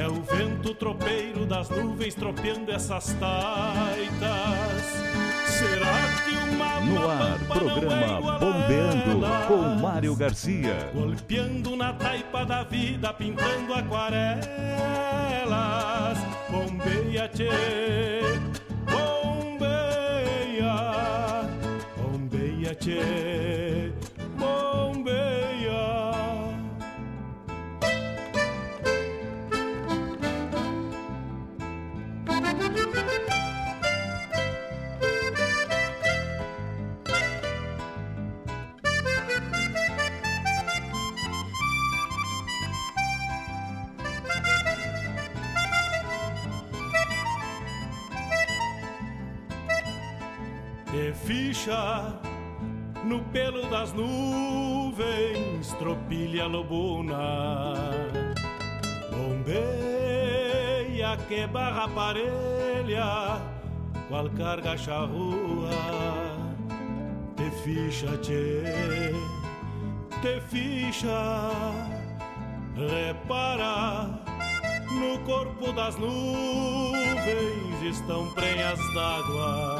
É o vento tropeiro das nuvens tropeando essas taitas. Será que uma No ar, programa é Bombeando com Mário Garcia. Golpeando na taipa da vida, pintando aquarelas. Bombeia, tchê, bombeia, bombeia, tchê ficha no pelo das nuvens, tropilha lobuna. Bombeia que barra parelha, qual carga charrua. Te ficha, tchê, te ficha, repara. No corpo das nuvens estão prenhas d'água.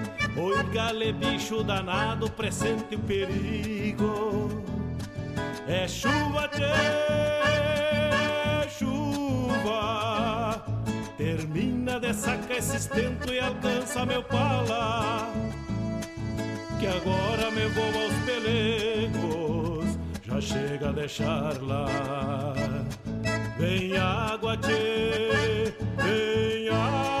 Oi, gale bicho danado, pressente o perigo. É chuva, tchê, chuva. Termina de sacar esse estento e alcança meu pala. Que agora me vou aos pelegos, já chega a deixar lá. Vem água, tchê, vem água.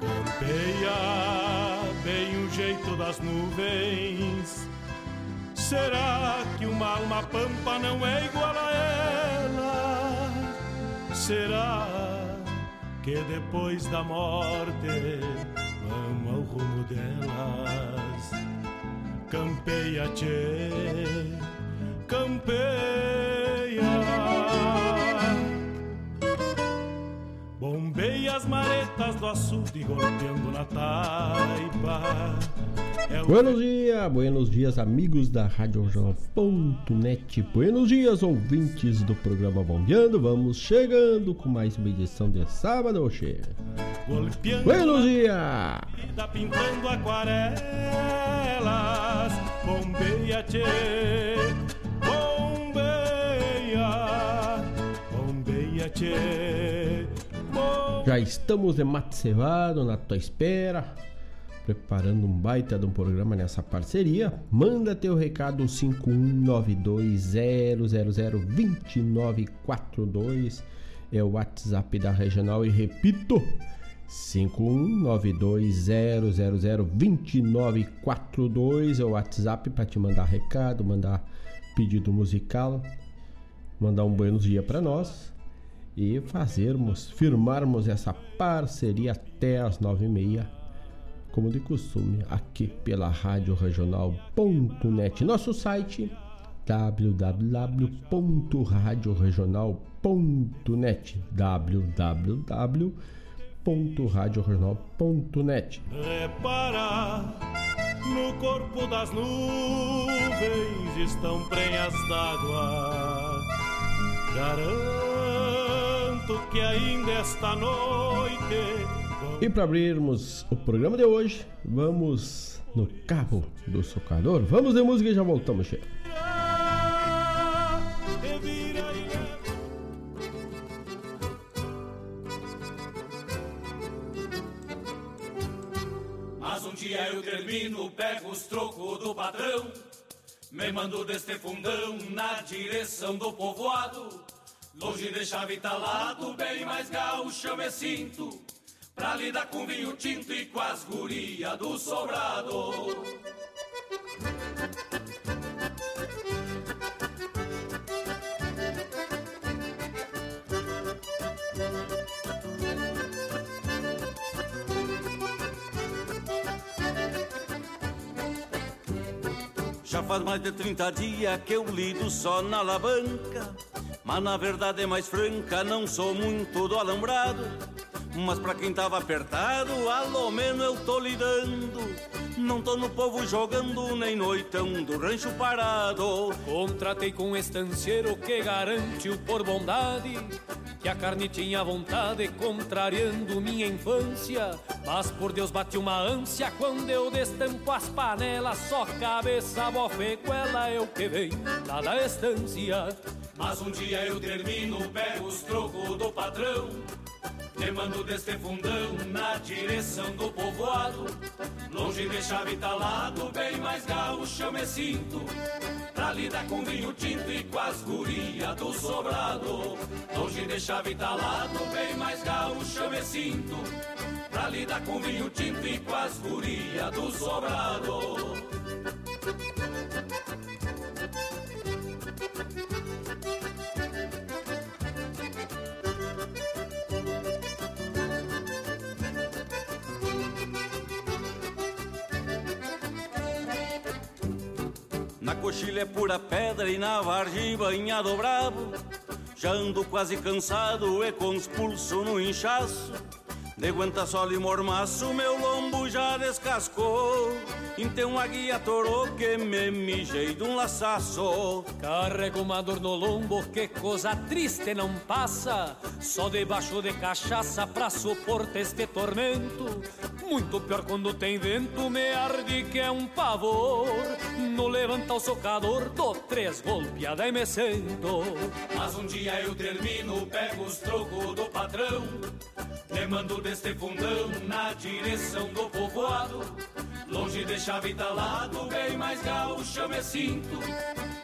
Campeia bem o jeito das nuvens. Será que uma alma pampa não é igual a ela? Será que depois da morte vamos ao rumo delas? Campeia, tchê, campeia. Bombeia as maretas do açude golpeando na taipa. É o Buenos dias, buenos dias, amigos da RadioJornal.net. Buenos dias, ouvintes do programa Bombeando. Vamos chegando com mais uma edição de sábado, golpeando Buenos dias! pintando aquarelas. Bombeia, tchê, bombeia, bombeia, tchê. Já estamos de mate cevado na tua espera, preparando um baita de um programa nessa parceria. Manda teu recado 51920002942 é o WhatsApp da Regional e repito 51920002942 é o WhatsApp para te mandar recado, mandar pedido musical, mandar um buenos dia para nós e fazermos, firmarmos essa parceria até as nove e meia, como de costume, aqui pela Rádio Regional.net. Nosso site www.radioregional.net www.radioregional.net Repara, no corpo das nuvens estão prenhas d'água. Garanto que ainda esta noite. E para abrirmos o programa de hoje, vamos no Cabo do Socador. Vamos de música e já voltamos, chefe. Mas um dia eu termino, pego os trocos do patrão, me mando deste fundão na direção do povoado. Longe de chave talado, bem mais gaúcho eu me sinto, pra lidar com vinho tinto e com as guria do sobrado. Faz mais de 30 dias que eu lido só na alavanca. Mas na verdade é mais franca, não sou muito do alambrado. Mas pra quem tava apertado, alô menos eu tô lidando. Não tô no povo jogando, nem noitão do rancho parado. Contratei com um estanceiro que garante o por bondade que a carne tinha vontade, contrariando minha infância. Mas por Deus bate uma ânsia quando eu destampo as panelas. Só cabeça, bofeguela, eu que vem lá da estância. Mas um dia eu termino, pego os trocos do patrão. Te mando deste fundão na direção do povoado. Longe de chave talado, bem mais gaúcho eu me sinto. Pra lidar com vinho tinto e com as guria do sobrado. Longe de chave talado, bem mais gaúcho eu me sinto. Pra lidar com vinho tinto e com as guria do sobrado. Na coxilha é pura pedra e na vargem banhado bravo. Já ando quase cansado e com os pulsos no inchaço. De aguenta sol e mormaço, meu lombo já descascou. Então a guia torou que me mijei de um laçaço. Carrego uma dor no lombo, que coisa triste não passa. Só debaixo de cachaça pra suportar este tormento. Muito pior quando tem vento, me arde que é um pavor. No levanta o socador, dou três golpeadas e me sento. Mas um dia eu termino, pego os trocos do patrão. Te mando deste fundão na direção do povoado. Longe de chave talado, bem mais gaúcho me sinto.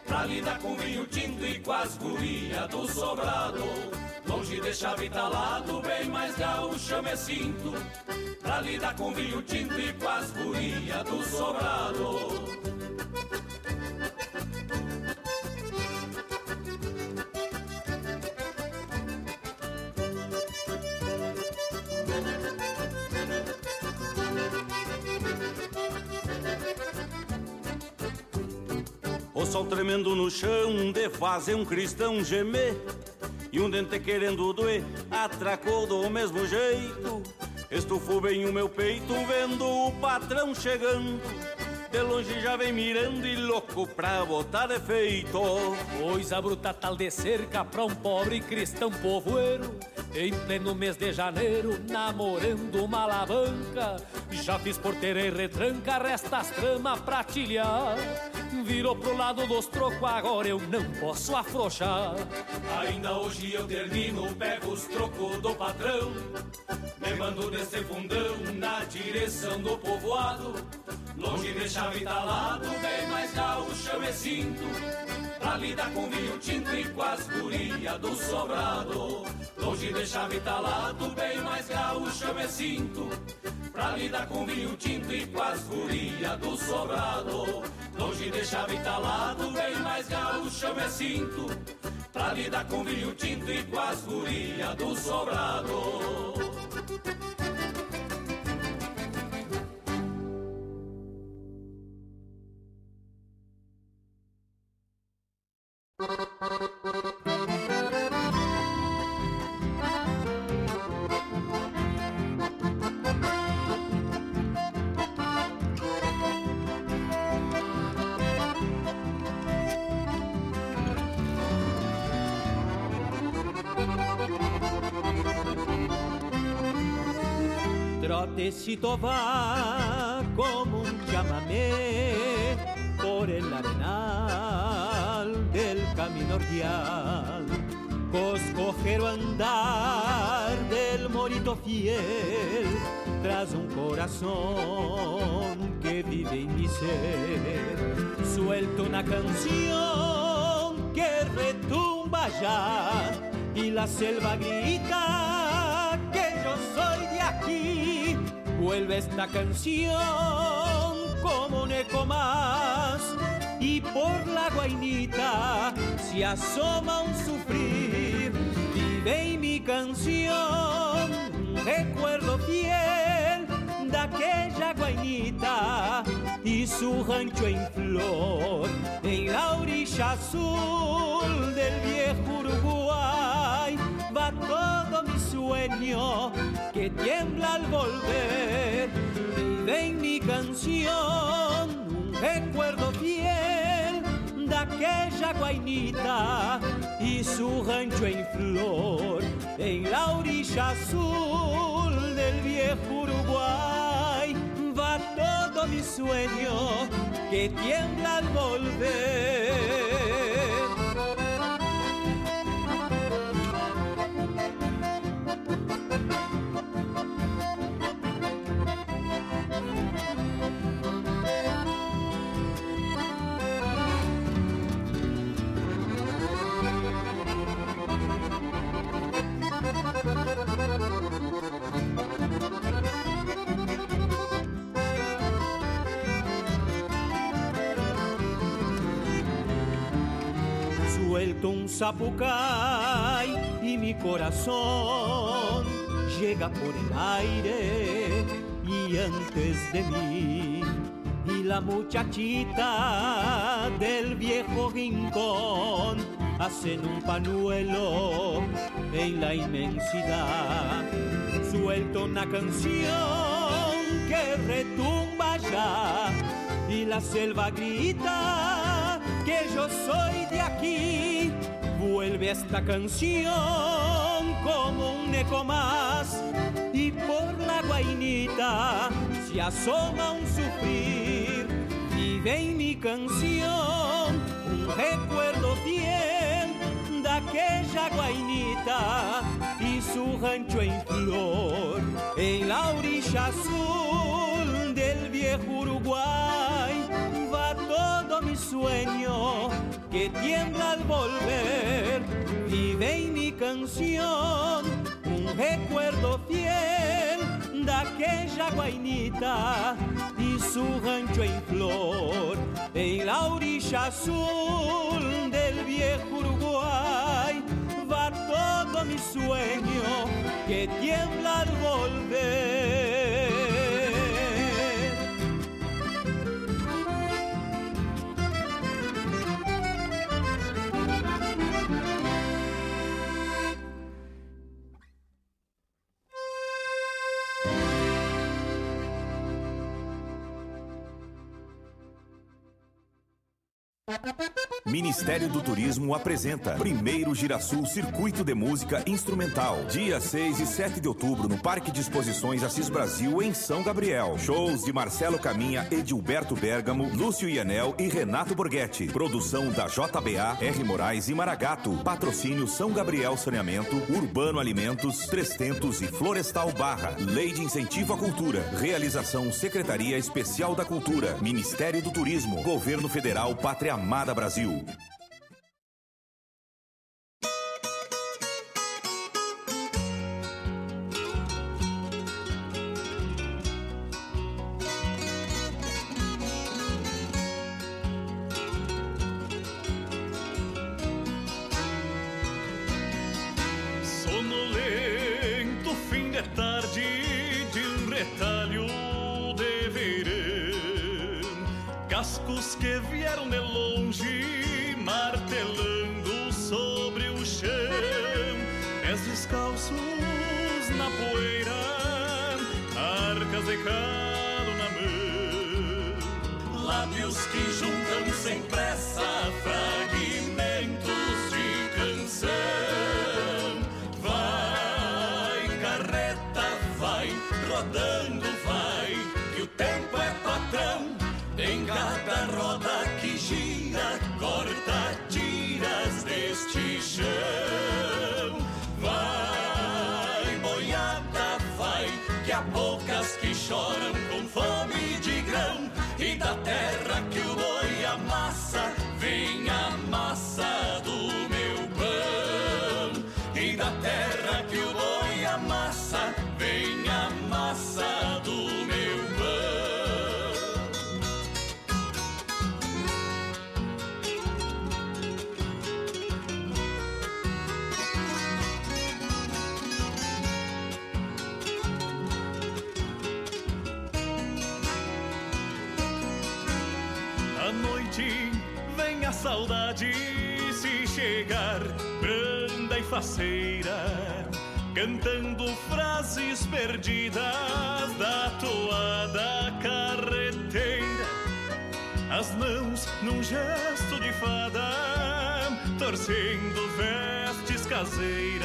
Pra lidar com vinho tinto e com as guria do sobrado. Longe de chave talado, bem mais gaúcho eu me sinto. Pra lidar com vinho tinto e com as guria do sobrado. O sol tremendo no chão de fazer um cristão gemer E um dente querendo doer atracou do mesmo jeito. Estufou bem o meu peito vendo o patrão chegando. De longe já vem mirando e louco pra botar defeito Coisa bruta tal de cerca pra um pobre cristão povoeiro Em pleno mês de janeiro, namorando uma alavanca Já fiz porteira e retranca, resta as tramas pra tilhar. Virou pro lado dos trocos, agora eu não posso afrouxar. Ainda hoje eu termino, pego os trocos do patrão Me mando desse fundão na direção do povoado. Longe de chave talado, bem mais gaúcho eu me sinto Pra lidar com vinho tinto e com as gurias do sobrado. Longe de chave talado, bem mais gaúcho eu me sinto. Pra lidar com vinho tinto e com as gurias do sobrado. Longe de chave talado, bem mais gaúcho eu me sinto. Pra lidar com vinho tinto e com as gurias do sobrado Va como un chamamé por el arenal del camino real. Coscojero andar del morito fiel tras un corazón que vive en mi ser. Suelto una canción que retumba ya y la selva grita que yo soy de aquí vuelve esta canción como un más y por la guainita se asoma un sufrir. Vive en mi canción recuerdo fiel de aquella guainita y su rancho en flor en la orilla azul del viejo Uruguay va todo mi sueño que tiembla al volver. Vive en mi canción un recuerdo fiel de aquella guainita y su rancho en flor en la orilla azul del viejo Uruguay. Va todo mi sueño que tiembla al volver. Suelto un zapucay y mi corazón llega por el aire y antes de mí y la muchachita del viejo rincón hacen un panuelo en la inmensidad. Suelto una canción que retumba ya y la selva grita que yo soy de aquí. Vuelve esta canción como un eco más por la guainita se asoma un sufrir. Vive en mi canción un recuerdo fiel de aquella guainita y su rancho en flor en la orilla azul del viejo Uruguay. Va todo mi sueño que tiembla al volver. Vive en mi canción recuerdo fiel de aquella guainita y su rancho en flor en la orilla azul del viejo Uruguay. Va todo mi sueño que tiembla al volver. Ministério do Turismo apresenta Primeiro Girasul Circuito de Música Instrumental. Dia 6 e 7 de outubro no Parque de Exposições Assis Brasil, em São Gabriel. Shows de Marcelo Caminha, Edilberto Bergamo, Lúcio Ianel e Renato Borghetti. Produção da JBA, R. Moraes e Maragato. Patrocínio São Gabriel Saneamento, Urbano Alimentos, Trestentos e Florestal Barra. Lei de Incentivo à Cultura. Realização Secretaria Especial da Cultura. Ministério do Turismo. Governo Federal Pátria Amada Brasil. Vestes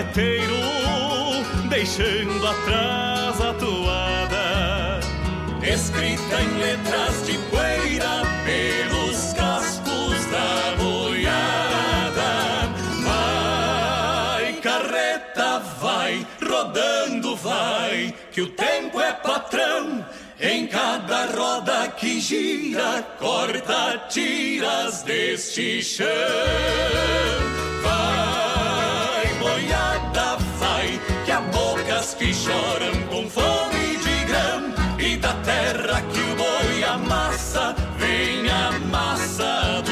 carreteiro, deixando atrás a toada. escrita em letras de poeira pelos cascos da boiada. Vai, carreta, vai, rodando, vai, que o tempo é patrão. Em cada roda que gira, corta tiras deste chão. Vai, boiada, vai, que há bocas que choram com fome de grão. E da terra que o boi amassa, vem a massa do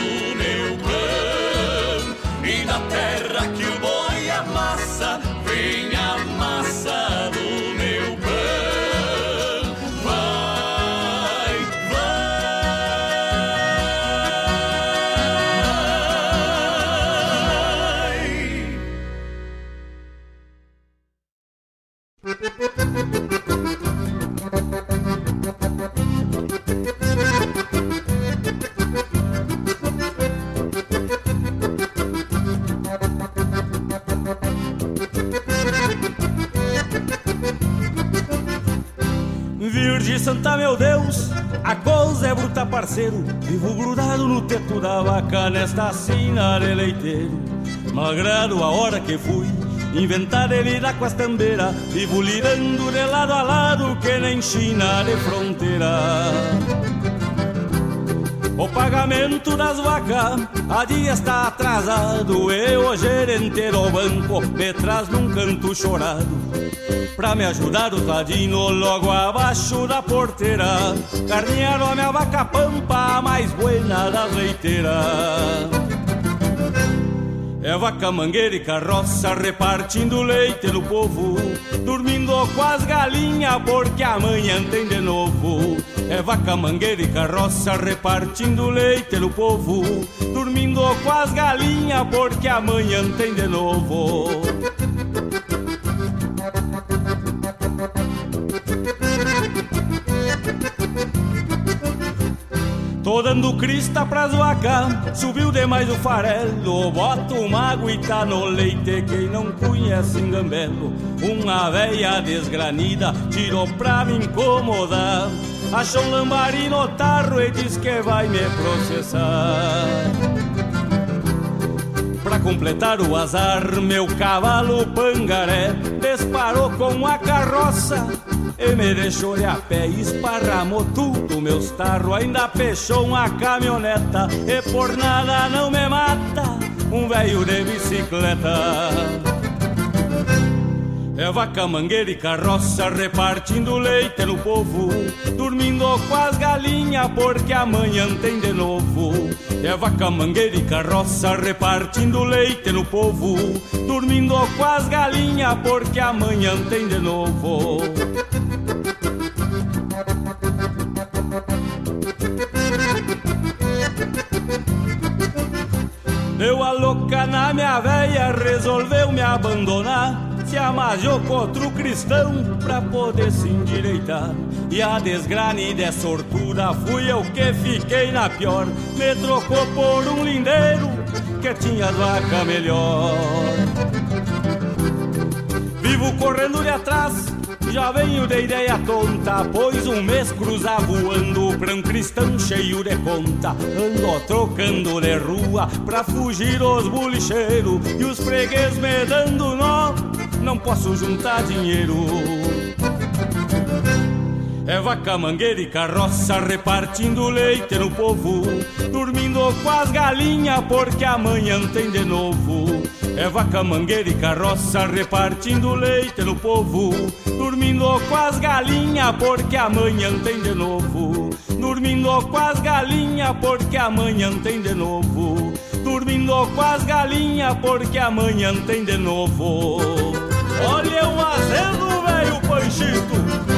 bruta, meu Deus, a coisa é bruta, parceiro. Vivo grudado no teto da vaca nesta sina de leiteiro. Malgrado a hora que fui inventar de lidar com as tambeiras, vivo lidando de lado a lado que nem China de fronteira. O pagamento das vacas a dia está atrasado. Eu, o gerente do banco, me traz num canto chorado. Pra me ajudar o tadinho logo abaixo da porteira. Carnearam a minha vaca pampa, a mais buena das leiteiras. É vaca mangueira e carroça repartindo leite no povo, dormindo com as galinhas porque amanhã tem de novo. É vaca mangueira e carroça repartindo leite no povo, dormindo com as galinhas porque amanhã tem de novo. Tô dando crista pras vacas, subiu demais o farelo. Bota uma aguita no leite, quem não conhece engambelo. Uma veia desgranida tirou pra me incomodar. Achou um lambari no tarro e diz que vai me processar. Pra completar o azar, meu cavalo pangaré disparou com a carroça e me deixou de a pé, esparramou tudo meus tarros, ainda fechou uma caminhoneta e por nada não me mata um velho de bicicleta. É vaca, mangueira e carroça repartindo leite no povo, dormindo com as galinhas porque amanhã tem de novo. É vaca, mangueira e carroça repartindo leite no povo, dormindo com as galinhas porque amanhã tem de novo. Deu a louca na minha véia, resolveu me abandonar. Se amajou com outro cristão pra poder se endireitar. E a desgranida é sortura, fui eu que fiquei na pior. Me trocou por um lindeiro que tinha vaca melhor. Vivo correndo de atrás já venho de ideia tonta, pois um mês cruza voando pra um cristão cheio de conta. Ando trocando de rua pra fugir os bolicheiros e os freguês me dando nó, não posso juntar dinheiro. É vaca, mangueira e carroça repartindo leite no povo, dormindo com as galinhas porque amanhã tem de novo. É vaca, mangueira e carroça repartindo leite no povo, dormindo com as galinhas porque amanhã tem de novo. Dormindo com as galinhas porque amanhã tem de novo. Dormindo com as galinhas porque amanhã tem de novo. Olha o azeno, velho Panchito!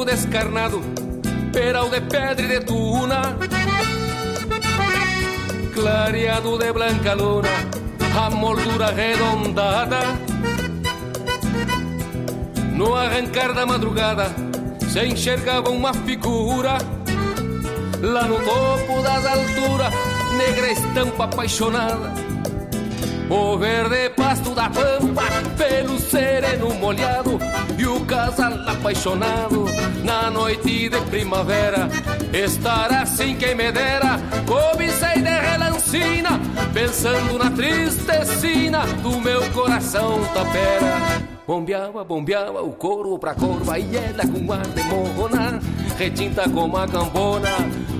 Cerrito descarnado, peral de pedra e de tuna, clareado de blanca luna, a moldura arredondada. No arrancar da madrugada, se enxergava uma figura lá no topo das alturas, negra estampa apaixonada. O verde pasto da pampa, pelo sereno molhado e o casal apaixonado na noite de primavera. Estar assim quem me dera, cobicei de relancina, pensando na tristecina do meu coração tapera. Bombeava, bombeava o couro pra corva e ela com ar de morrona, retinta como a cambona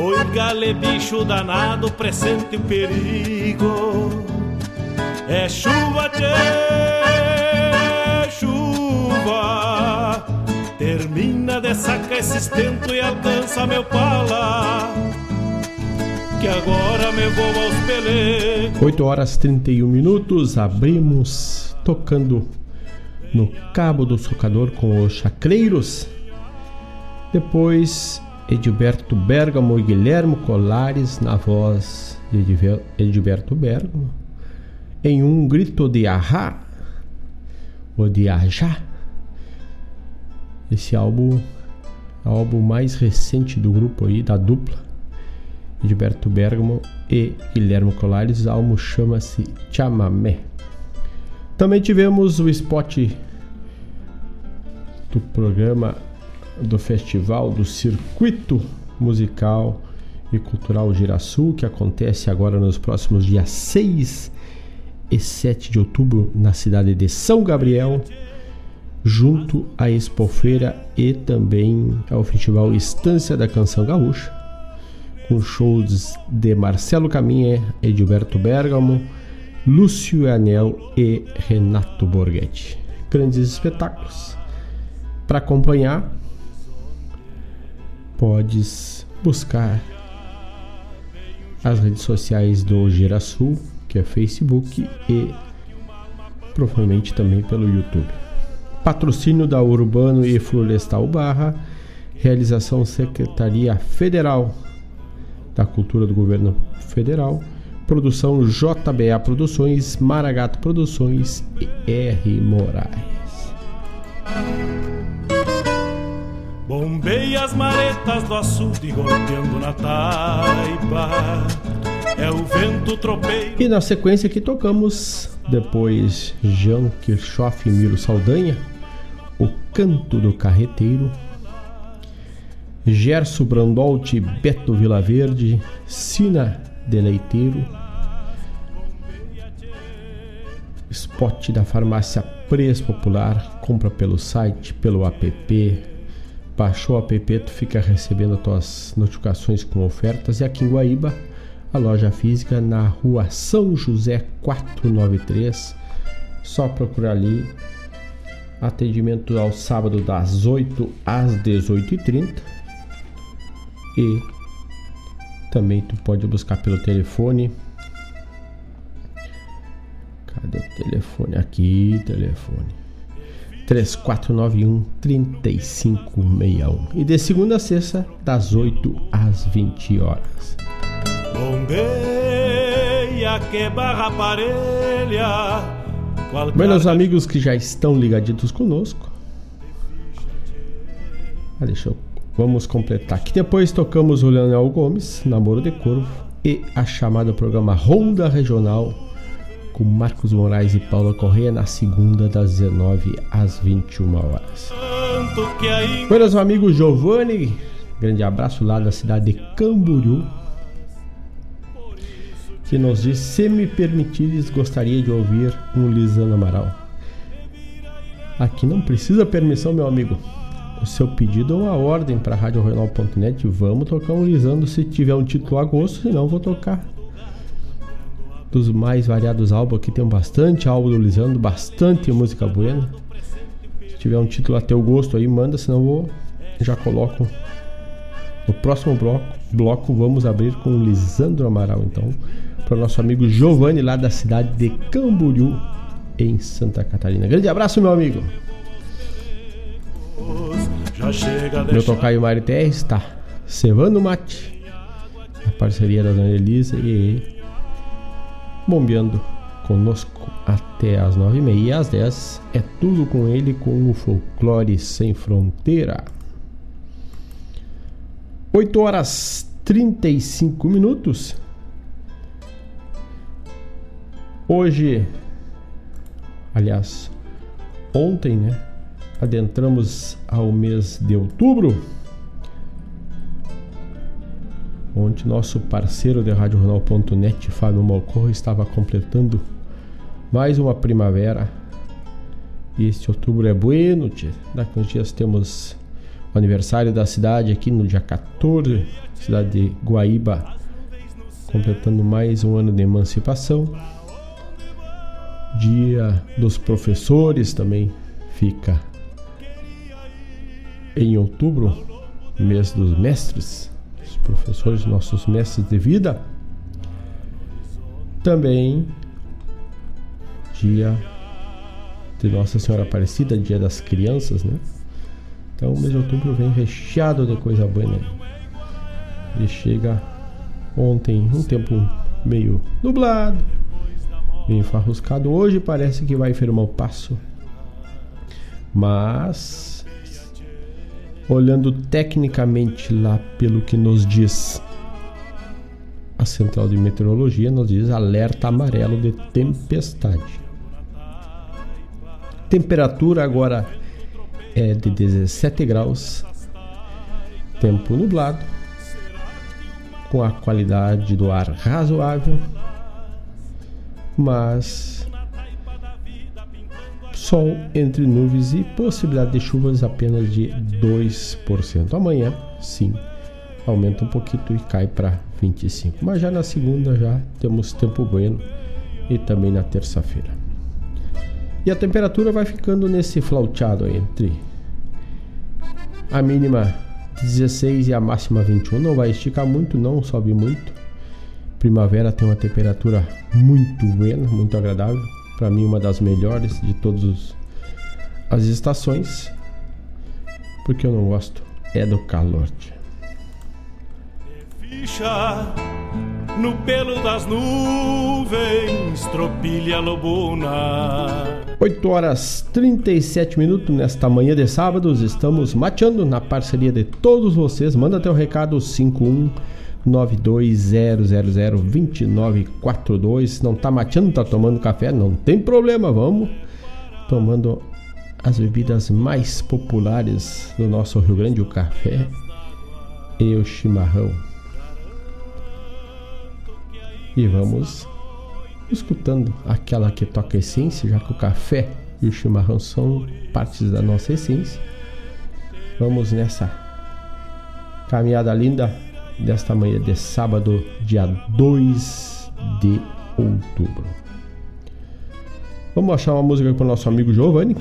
Oi, gale bicho danado, presente o perigo. É chuva, tchê, chuva. Termina de sacar esse estento e alcança meu pala. Que agora me vou aos pelecos. 8 horas 31 minutos, abrimos tocando no Cabo do Socador com os Chacreiros. Depois Edilberto Bergamo e Guilhermo Colares na voz de Edilberto Bergamo. Em um grito de ahá, ou de ajá. Esse álbum o álbum mais recente do grupo aí, da dupla. Edilberto Bergamo e Guilhermo Colares. O álbum chama-se Chamamé. Também tivemos o spot do programa do festival do Circuito Musical e Cultural Girasul, que acontece agora nos próximos dias 6 e 7 de outubro na cidade de São Gabriel, junto à Expofeira e também ao Festival Estância da Canção Gaúcha, com shows de Marcelo Caminha, Edilberto Bergamo, Lúcio Anel e Renato Borghetti. Grandes espetáculos. Para acompanhar, podes buscar as redes sociais do Girasul, que é Facebook e provavelmente também pelo YouTube. Patrocínio da Urbano e Florestal Barra, realização Secretaria Federal da Cultura do Governo Federal, produção JBA Produções, Maragato Produções e R Moraes. As maretas do açude golpeando na taipa. É o vento tropeiro. E na sequência que tocamos, depois Jean Kirchhoff e Miro Saldanha, O Canto do Carreteiro, Gerson Brandolt, Beto Vilaverde, Sina Deleiteiro, Spot da farmácia Preço Popular, compra pelo site, pelo app, baixou o app, tu fica recebendo as tuas notificações com ofertas. E aqui em Guaíba, a loja física na rua São José 493. Só procurar ali. Atendimento ao sábado das 8 às 18h30. E também tu pode buscar pelo telefone. Cadê o telefone? Aqui, telefone. 3491 3561. E de segunda a sexta, das 8 às 20 horas. Bombeia que barra parelha. Meus amigos que já estão ligaditos conosco. Ah, deixa eu. Vamos completar aqui. Depois tocamos o Leonel Gomes, Namoro de Corvo, e a chamada programa Ronda Regional com Marcos Moraes e Paula Correia na segunda das 19 às 21 horas. Meus amigos Giovanni, grande abraço lá da cidade de Camboriú, que nos diz: se me permitires, gostaria de ouvir um Lisandro Amaral. Aqui não precisa permissão, meu amigo. O seu pedido é uma ordem para RadioRenal.net. Vamos tocar um Lisandro se tiver um título a gosto, senão vou tocar dos mais variados álbuns. Aqui tem bastante álbum do Lisandro, bastante música buena. Se tiver um título a teu gosto aí, manda, senão eu vou, já coloco. No próximo bloco, bloco vamos abrir com o Lisandro Amaral, então, para o nosso amigo Giovanni, lá da cidade de Camboriú, em Santa Catarina. Grande abraço, meu amigo. Meu tocaio Mário Terres está cevando mate, a parceria da Dona Elisa e bombeando conosco até as nove e meia às dez é tudo com ele com o folclore sem fronteira. 8 horas 35 minutos. Hoje, aliás, ontem, né? Adentramos ao mês de outubro. Ontem, nosso parceiro de RádioJornal.net, Fábio Malcorro, estava completando mais uma primavera. E este outubro é bueno, tia. Daqui uns dias temos o aniversário da cidade aqui no dia 14, cidade de Guaíba, completando mais um ano de emancipação. Dia dos professores também fica em outubro, mês dos mestres, professores, nossos mestres de vida. Também dia de Nossa Senhora Aparecida, dia das crianças, né? Então o mês de outubro vem recheado de coisa boa, né? Ele chega ontem um tempo meio nublado, meio enfarruscado. Hoje parece que vai firmar o passo. Mas olhando tecnicamente lá pelo que nos diz a central de meteorologia, nos diz alerta amarelo de tempestade. Temperatura agora é de 17 graus, tempo nublado, com a qualidade do ar razoável, mas sol entre nuvens e possibilidade de chuvas apenas de 2%. Amanhã, sim, aumenta um pouquinho e cai para 25. Mas já na segunda já temos tempo bueno e também na terça-feira. E a temperatura vai ficando nesse flauteado entre a mínima 16 e a máxima 21. Não vai esticar muito, não sobe muito. Primavera tem uma temperatura muito boa, muito agradável. Para mim, uma das melhores de todas as estações. Porque eu não gosto é do calor. Ficha no pelo das nuvens, tropilha lobuna. 8 horas 37 minutos nesta manhã de sábados. Estamos mateando na parceria de todos vocês. Manda até o recado 51 920002942. Não tá mateando, tá tomando café? Não tem problema, vamos tomando as bebidas mais populares do nosso Rio Grande, o café e o chimarrão. E vamos escutando aquela que toca essência, já que o café e o chimarrão são partes da nossa essência. Vamos nessa caminhada linda desta manhã de sábado, dia 2 de outubro. Vamos achar uma música com o nosso amigo Giovanni.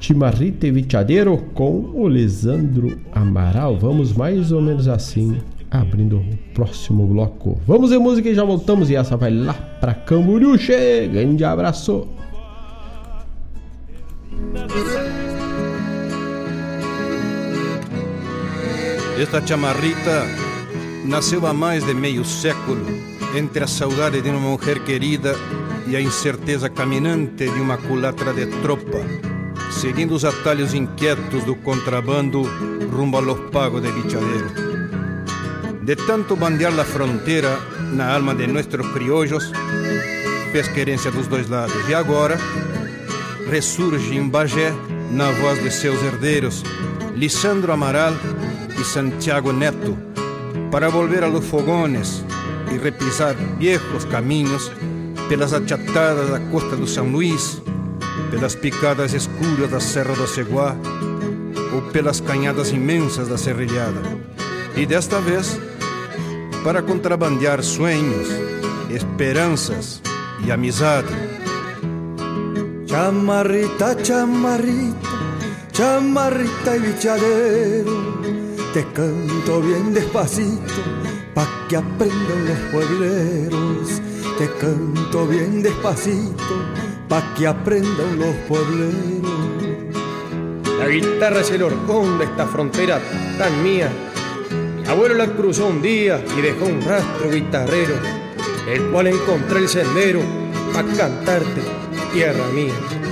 Timarrita e Vitiadeiro com o Lisandro Amaral. Vamos mais ou menos assim abrindo o próximo bloco. Vamos ver música e já voltamos. E essa vai lá pra Camboriú. Grande abraço. Esta chamarrita nasceu há mais de meio século entre a saudade de uma mulher querida e a incerteza caminante de uma culatra de tropa, seguindo os atalhos inquietos do contrabando rumo a los pagos de bichadeiro. De tanto bandear la fronteira na alma de nossos criollos, fez querência dos dois lados. E agora ressurge em Bagé, na voz de seus herdeiros, Lisandro Amaral e Santiago Neto, para volver a los fogones e repisar viejos caminhos pelas achatadas da costa do São Luís, pelas picadas escuras da Serra do Ceguá ou pelas canhadas imensas da Serrilhada. E desta vez, para contrabandear sonhos, esperanças e amizade. Chamarrita, chamarrita, chamarrita y bichadero, te canto bien despacito pa' que aprendan los puebleros. Te canto bien despacito, pa' que aprendan los puebleros. La guitarra es el horcón de esta frontera tan mía. Abuelo la cruzó un día y dejó un rastro guitarrero, el cual encontré el sendero pa' cantarte, tierra mía.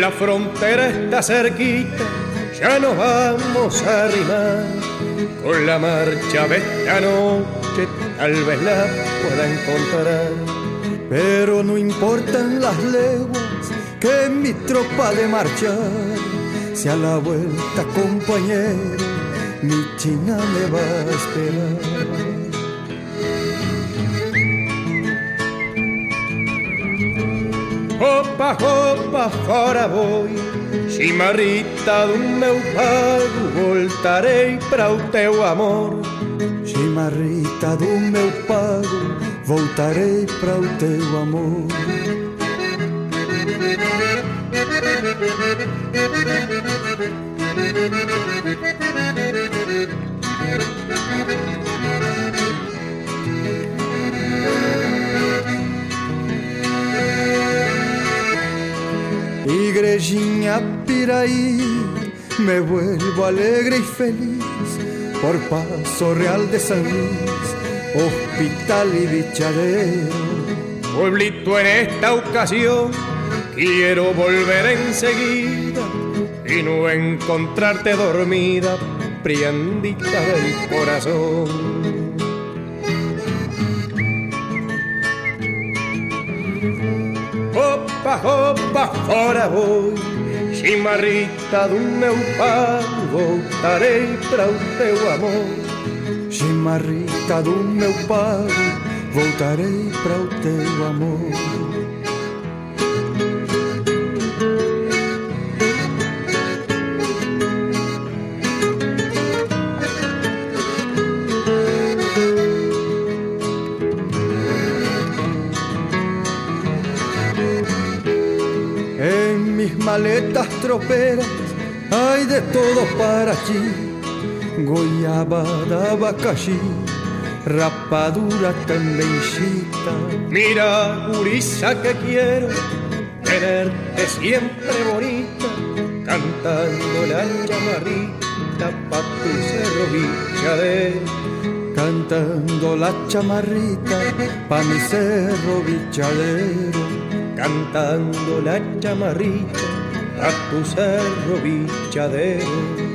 La frontera está cerquita, ya nos vamos a arrimar. Con la marcha de esta noche tal vez la pueda encontrar. Pero no importan las leguas que mi tropa de marchar. Si a la vuelta, compañero, mi china me va a esperar. Opa, opa, fora voy, chimarrita do meu pago, voltarei para o teu amor. Chimarrita do meu pago, voltarei para o teu amor. Igrejinha Piraí, me vuelvo alegre y feliz por Paso Real de San Luis, hospital y bichadero. Pueblito en esta ocasión, quiero volver enseguida y no encontrarte dormida, priendita del corazón. Opa, opa, fora voy, chimarrita do meu pago, voltarei para o teu amor. Chimarrita do meu pago, voltarei para o teu amor. Troperas hay de todo para ti. Goiabada, abacaxi, rapadura tambenchita. Mira, gurisa, que quiero tenerte siempre bonita, cantando la chamarrita pa' tu cerro bichadero. Cantando la chamarrita pa' mi cerro bichadero. Cantando la chamarrita a tu cerro bichadero.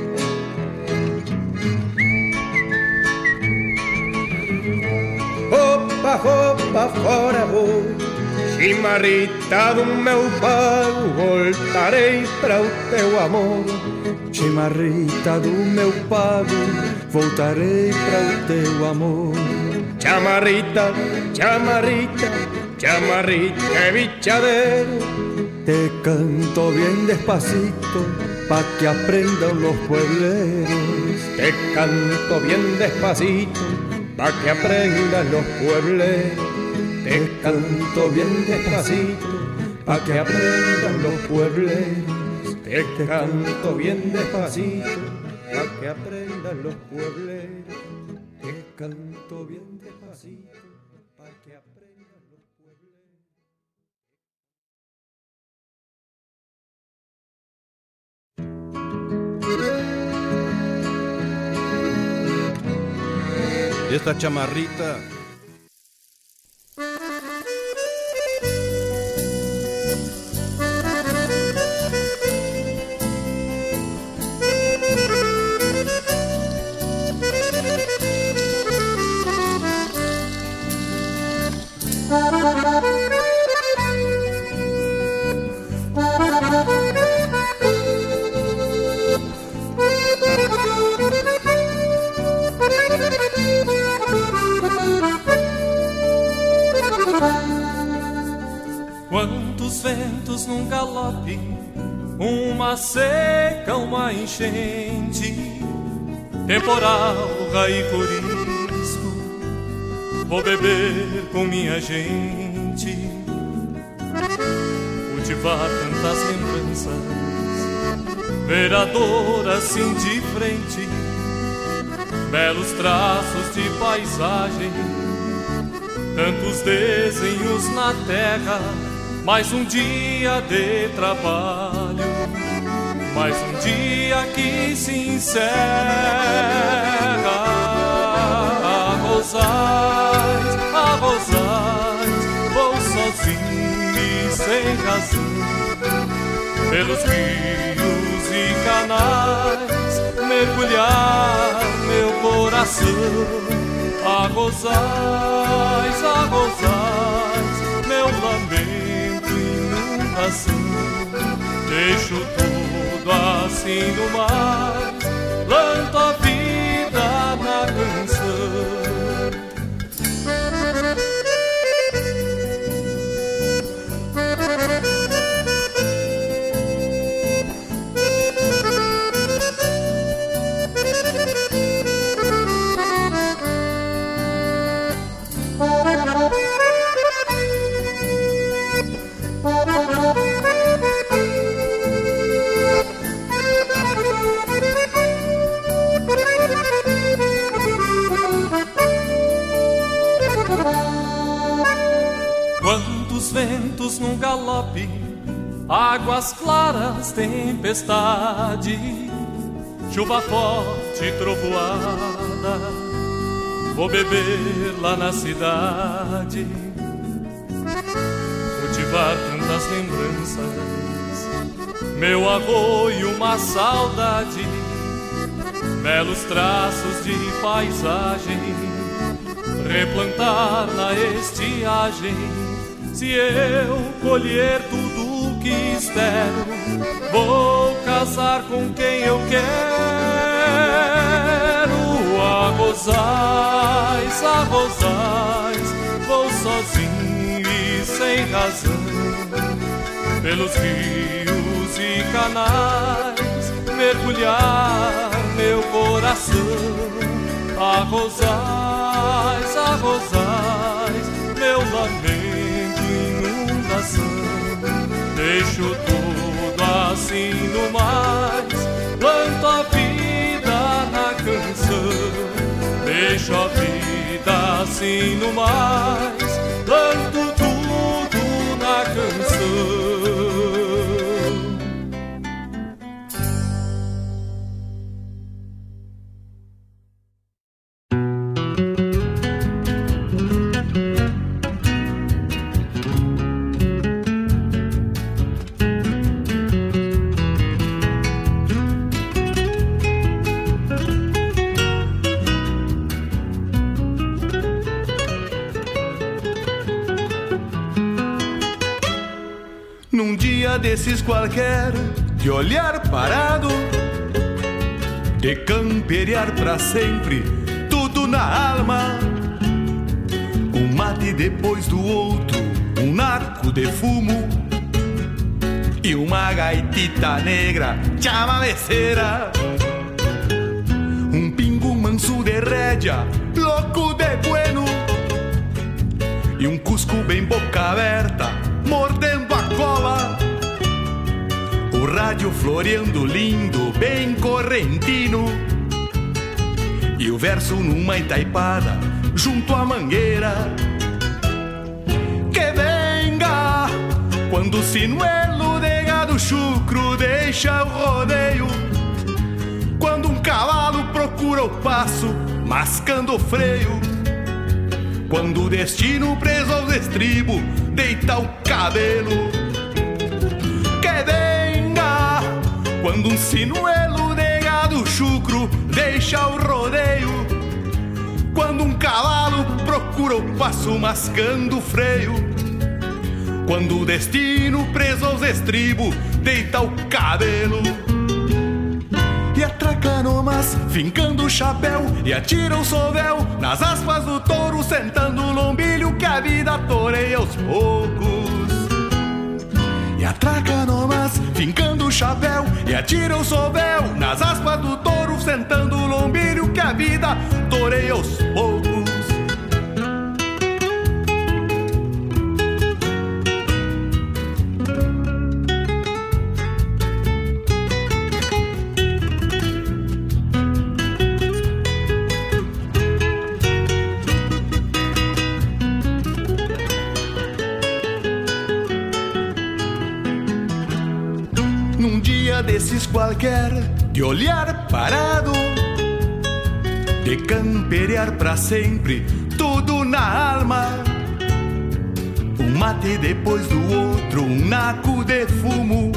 Opa, opa, fora vou Chimarrita do meu pago Voltarei para o teu amor. Chimarrita do meu pago Voltarei para o teu amor. Chamarrita, chamarrita, chamarrita bichadero Te canto bien despacito Pa' que aprendan los puebleros. Te canto bien despacito Pa' que aprendan los puebleros. Te canto bien despacito Pa' que aprendan los puebleros. Te canto bien despacito Pa' que aprendan los puebleros. Te canto bien Esta chamarrita galope, uma seca, uma enchente, temporal, raio e corisco, vou beber com minha gente, cultivar tantas lembranças, ver a dor assim de frente, belos traços de paisagem, tantos desenhos na terra, mais um dia de trabalho, mais um dia que se encerra. A rosais, a rosais, vou sozinho e sem razão, pelos rios e canais mergulhar meu coração. Arrozais, arrozais, meu lamento inundação. Deixo tudo assim no mar, planto a num galope, águas claras, tempestade, chuva forte, trovoada. Vou beber lá na cidade, cultivar tantas lembranças, meu arroio, uma saudade, belos traços de paisagem, replantar na estiagem se eu colher tudo o que espero, vou casar com quem eu quero. Arrozais, arrozais, vou sozinho e sem razão, pelos rios e canais, mergulhar meu coração. Arrozais, arrozais, meu lamento Deixo tudo assim no mais, planto a vida na canção. Deixo a vida assim no mais, qualquer, de olhar parado, de camperiar pra sempre, tudo na alma. Um mate depois do outro, um narco de fumo e uma gaitita negra chamameceira. Um pingo manso de rédea, louco de bueno, e um cusco bem boca aberta, mordendo a cola o rádio floreando lindo, bem correntino. E o verso numa itaipada, junto à mangueira. Que venga quando o sinuelo de gado chucro deixa o rodeio. Quando um cavalo procura o passo, mascando o freio. Quando o destino preso aos estribos deita o cabelo Quando um sinuelo de gado chucro deixa o rodeio Quando um cavalo procura o passo mascando o freio Quando o destino preso aos estribos deita o cabelo e atraca nomas, fincando o chapéu e atira o sovel nas aspas do touro, sentando o lombilho que a vida toreia aos poucos. E atraca nomas, fincando o chapéu E atira o sovel. Nas aspas do touro Sentando o lombilho que a vida toreia aos de olhar parado, de camperear pra sempre, tudo na alma. Um mate depois do outro, um naco de fumo.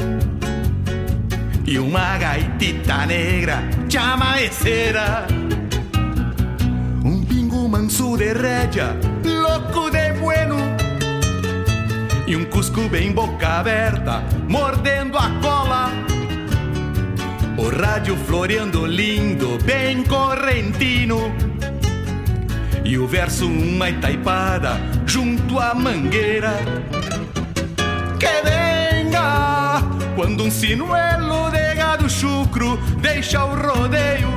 E uma gaitita negra te amanhecera. Um pingo manso de rédea, louco de bueno. E um cusco bem boca aberta, mordendo a cola. O rádio floreando lindo, bem correntino. E o verso uma itaipada junto à mangueira. Que venga quando um sinuelo de gado chucro deixa o rodeio.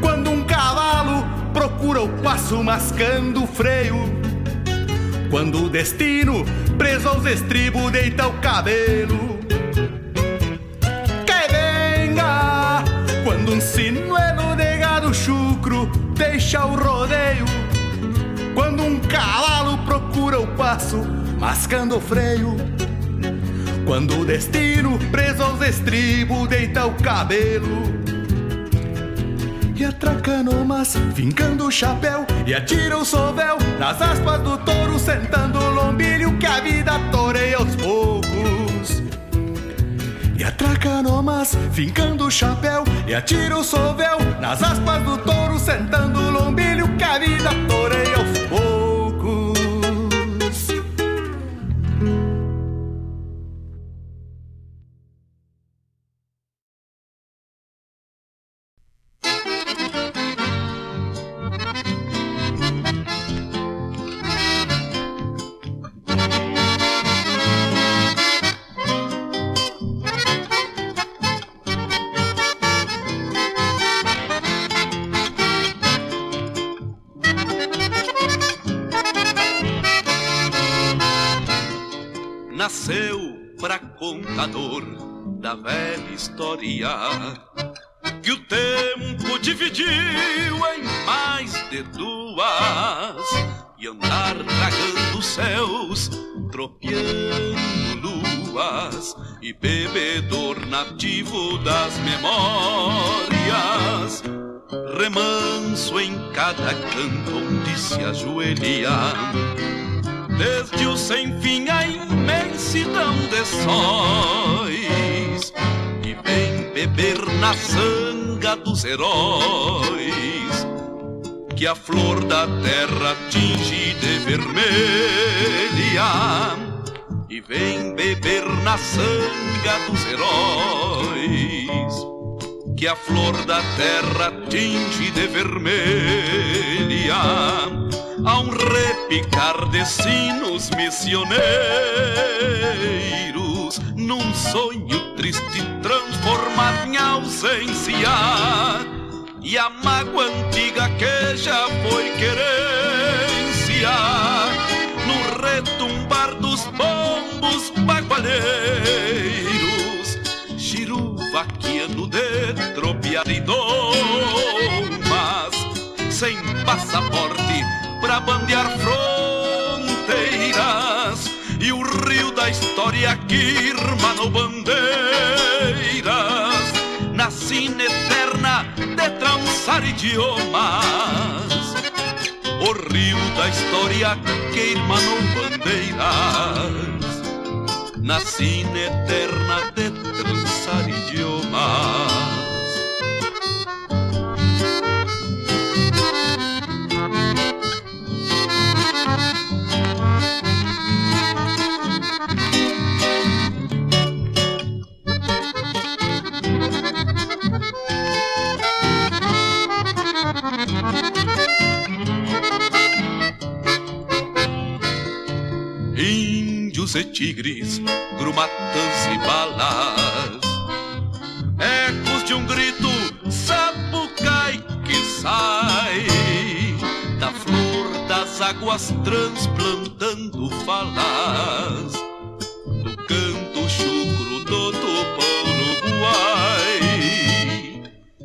Quando um cavalo procura o passo mascando o freio. Quando o destino, preso aos estribos, deita o cabelo. Quando um sinuelo de gado chucro deixa o rodeio. Quando um cavalo procura o passo, mascando o freio. Quando o destino, preso aos estribos, deita o cabelo. E atraca nomas, fincando o chapéu E atira o sovel nas aspas do touro Sentando o lombilho que a vida toreia aos poucos atraca nomas, fincando o chapéu E atira o sovel. Nas aspas do touro Sentando o lombilho que a vida toreia cada canto onde se ajoelha desde o sem fim a imensidão de sóis. E vem beber na sanga dos heróis que a flor da terra tinge de vermelha. E vem beber na sanga dos heróis que a flor da terra tinge de vermelha. A um repicar de sinos missioneiros num sonho triste transformado em ausência. E a mágoa antiga que já foi querência no retumbar dos bombos bagualheiros giruvaquiano de tropiar e sem passaporte pra bandear fronteiras e o rio da história que irmanou bandeiras na sina eterna de trançar idiomas. O rio da história que irmanou bandeiras na sina eterna de trançar idiomas índios e tigres, grumatas e balas. Ecos de um grito sapucai que sai da flor das águas transplantando falas. Do canto chucro do tupão uruguai,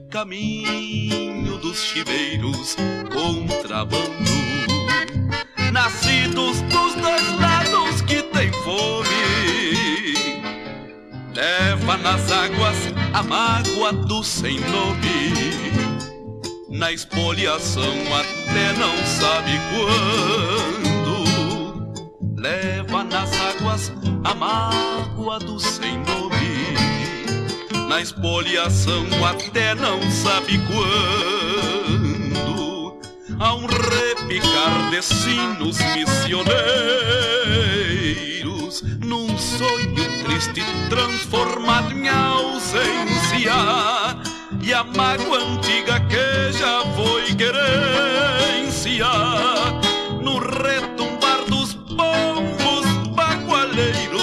caminho dos chiveiros, contrabando nascidos dos dois lados que tem fome. Leva nas águas a mágoa do sem nome. Na expoliação até não sabe quando, leva nas águas a mágoa do sem nome. Na expoliação até não sabe quando, há um repicar de sinos missioneiros num sonho triste transformado em ausência e a mágoa antiga que já foi querência. No retumbar dos pombos bagualeiros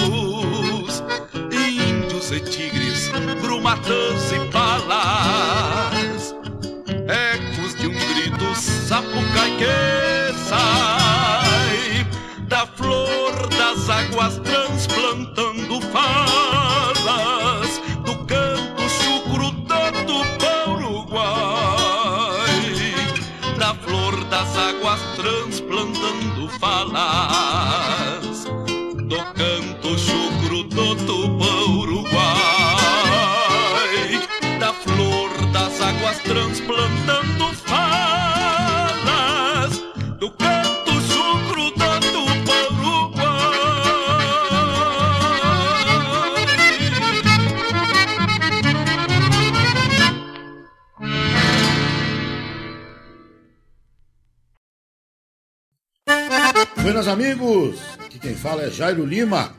índios e tigres grumatas e balas ecos de um grito sapucai que sai da flor das águas transplantando do Tupã Uruguai da flor das águas transplantando falas do canto chucro do Tupã Buenas amigos, quem fala é Jairo Lima.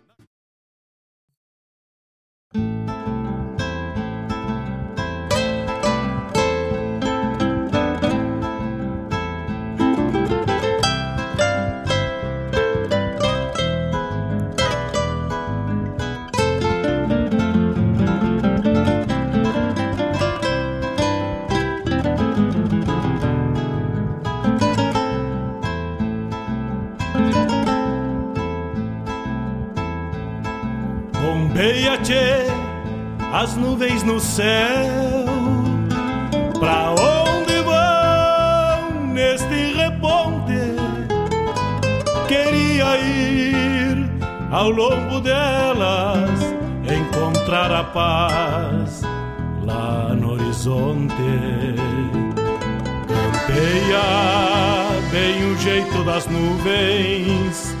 Tchê, as nuvens no céu. Pra onde vão neste reponte? Queria ir ao longo delas, encontrar a paz lá no horizonte. Campeia bem o jeito das nuvens.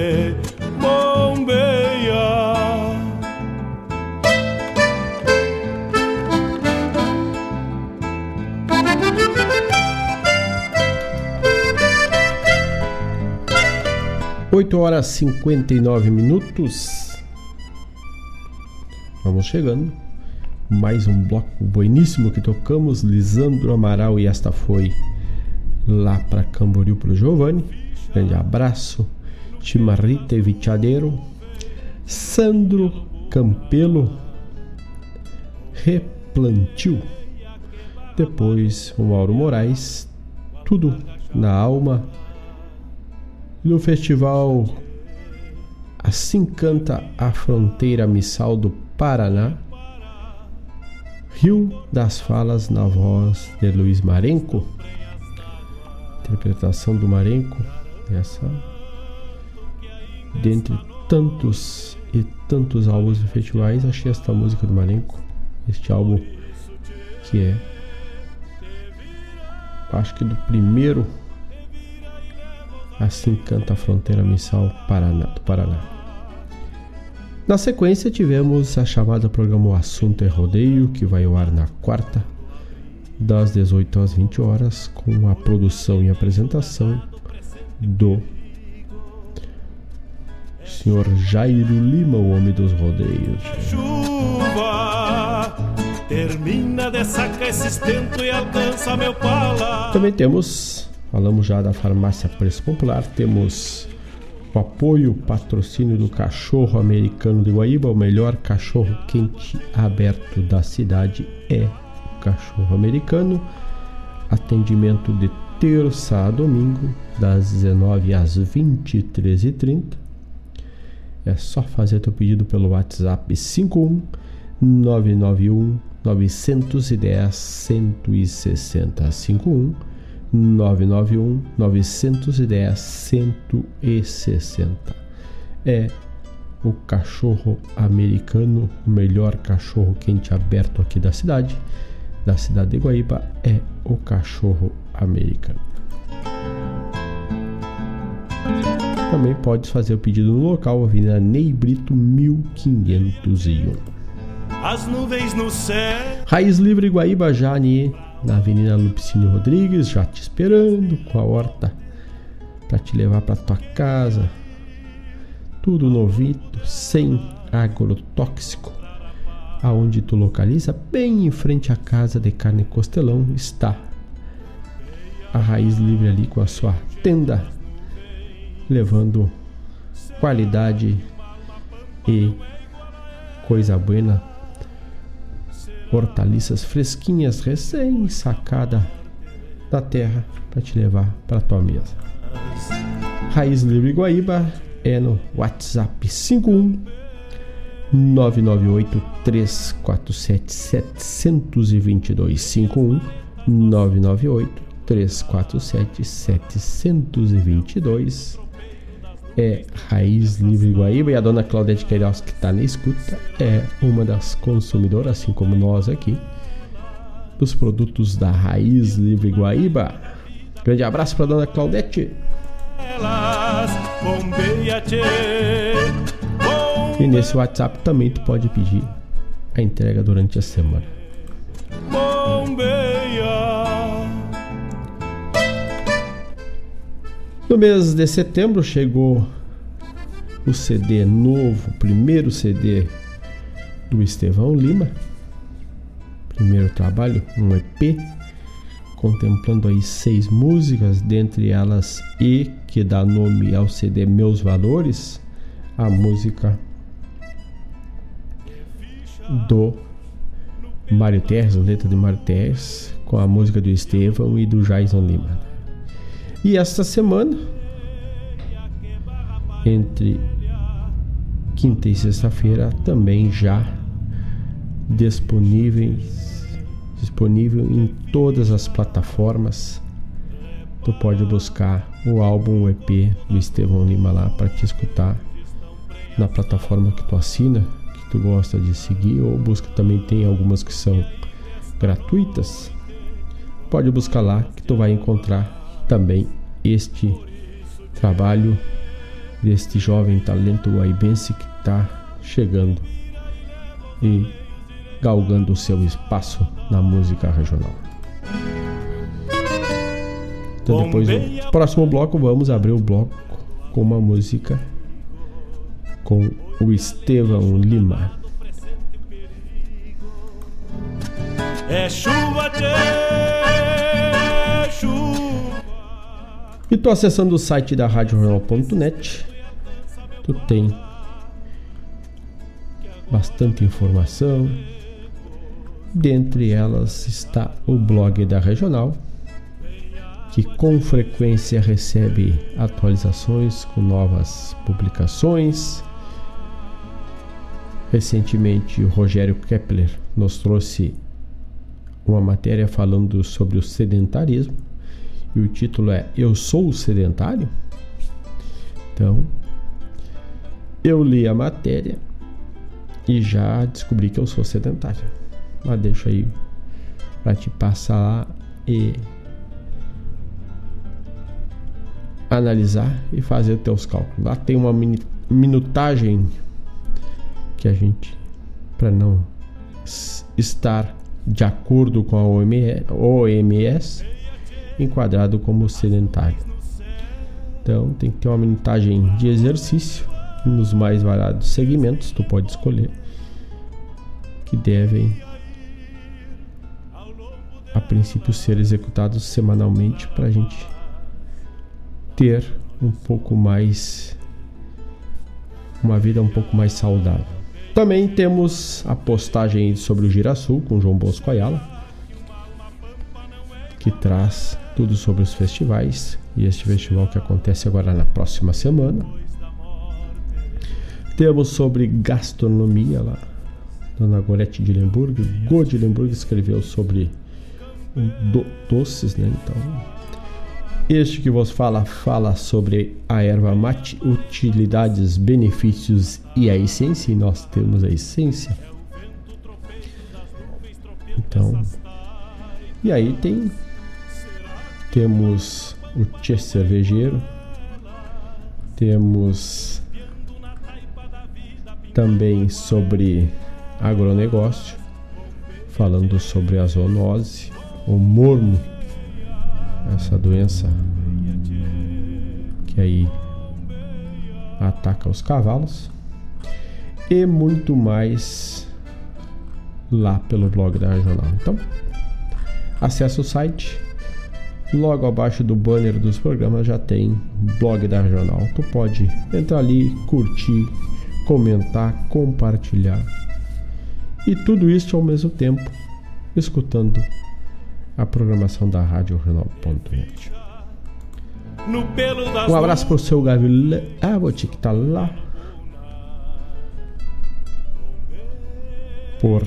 8 horas 59 minutos. Vamos chegando. Mais um bloco bueníssimo que tocamos. Lisandro Amaral e esta foi lá para Camboriú para o Giovanni. Grande abraço. Timarrita e Vichadeiro. Sandro Campelo. replantiu Depois o Mauro Moraes. Tudo na alma no festival Assim Canta a Fronteira Missal do Paraná, Rio das Falas na voz de Luiz Marenco, interpretação do Marenco, essa dentre tantos e tantos álbuns de festivais, achei esta música do Marenco, este álbum que é acho que do primeiro Assim canta a fronteira missal Paraná, do Paraná. Na sequência tivemos a chamada programa O Assunto é Rodeio, que vai ao ar na quarta, das 18 às 20 horas, com a produção e apresentação do senhor Jairo Lima, o homem dos rodeios. Chuva termina de sacar esse estento e alcança meu pala. Também temos Falamos já da farmácia Preço Popular, temos o apoio, patrocínio do cachorro americano de Guaíba, o melhor cachorro quente aberto da cidade é o cachorro americano. Atendimento de terça a domingo, das 19 às 23h30. É só fazer teu pedido pelo WhatsApp 51 991 910 160 51 991 910 160. É o cachorro americano, o melhor cachorro quente aberto aqui da cidade, da cidade de Guaíba, é o cachorro americano. Também pode fazer o pedido no local, Avenida Ney Brito 1501. As nuvens no céu. Raiz Livre Guaíba Jani na Avenida Lupicínio Rodrigues, já te esperando com a horta para te levar para tua casa. Tudo novito, sem agrotóxico. Aonde tu localiza, bem em frente à casa de carne costelão, está a Raiz Livre ali com a sua tenda, levando qualidade e coisa buena hortaliças fresquinhas, recém-sacada da terra para te levar para tua mesa. Raiz Livre Guaíba é no WhatsApp 51 998 347 722 51 998 347 722 é Raiz Livre Guaíba e a dona Claudete Queiroz, que está na escuta, é uma das consumidoras, assim como nós aqui, dos produtos da Raiz Livre Guaíba. Grande abraço para dona Claudete. E nesse WhatsApp também tu pode pedir a entrega durante a semana. No mês de setembro chegou o CD novo, o primeiro CD do Estevão Lima. Primeiro trabalho, um EP, contemplando aí seis músicas, dentre elas E, que dá nome ao CD Meus Valores, a música do Mário Terres, letra de Mário Terres, com a música do Estevão e do Jason Lima. E esta semana, entre quinta e sexta-feira, também já disponíveis disponível em todas as plataformas. Tu pode buscar o álbum o EP do Estevão Lima lá para te escutar na plataforma que tu assina, que tu gosta de seguir, ou busca também tem algumas que são gratuitas. Pode buscar lá que tu vai encontrar também este trabalho deste jovem talento guaibense que está chegando e galgando o seu espaço na música regional. Então depois do próximo bloco vamos abrir o bloco com uma música com o Estevão Lima. É chuva, E tô acessando o site da RadioJornal.net. Tu tem bastante informação. Dentre elas está o blog da Regional, que com frequência recebe atualizações com novas publicações. Recentemente, o Rogério Kepler nos trouxe uma matéria falando sobre o sedentarismo e o título é Eu Sou Sedentário? Então, eu li a matéria e já descobri que eu sou sedentário. Mas deixa aí para te passar lá e analisar e fazer teus cálculos. Lá tem uma minutagem que a gente, para não estar de acordo com a OMS, enquadrado como sedentário. Então tem que ter uma minutagem de exercício nos mais variados segmentos, tu pode escolher, que devem a princípio ser executados semanalmente para a gente ter um pouco mais uma vida um pouco mais saudável. Também temos a postagem sobre o Girasul com João Bosco Ayala, que traz tudo sobre os festivais e este festival que acontece agora na próxima semana. Temos sobre gastronomia lá, Dona Gorete de Lemburg, Go de escreveu sobre do, doces, né? Então, este que vos fala fala sobre a erva mate, utilidades, benefícios e a essência, e nós temos a essência. Então, e aí tem temos o tchê cervejeiro, temos também sobre agronegócio, falando sobre a zoonose, o mormo essa doença que aí ataca os cavalos e muito mais lá pelo blog da Regional. Então, acesse o site. Logo abaixo do banner dos programas já tem blog da Regional. Tu pode entrar ali, curtir, comentar, compartilhar. E tudo isso ao mesmo tempo escutando a programação da Rádio Renal.net. Um abraço pro seu Gavilã. Ah, vou te que tá lá. Por.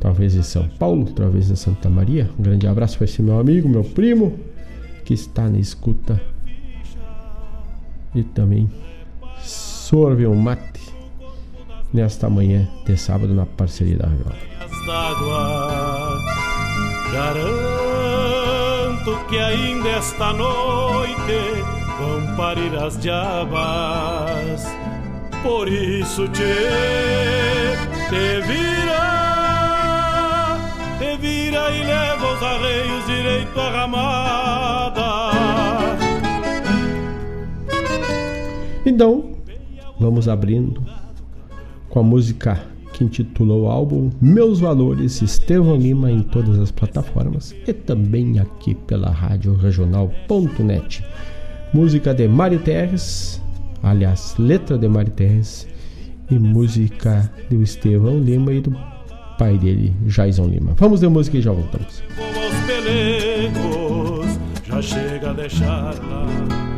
Talvez em São Paulo, talvez em Santa Maria. Um grande abraço para esse meu amigo, meu primo, que está na escuta. E também sorve um mate nesta manhã de sábado na parceria da d'água. Garanto que ainda esta noite vão parir as diabas. Por isso te, te vira, te vira e leva os arreios direito à ramada. Então, vamos abrindo com a música que intitulou o álbum Meus Valores, Estevão Lima em todas as plataformas e também aqui pela rádio regional.net. Música de Mário Terres, aliás, letra de Mário Terres e música do Estevão Lima e do pai dele, Jaison Lima. Vamos de música e já voltamos. já chega a deixar lá.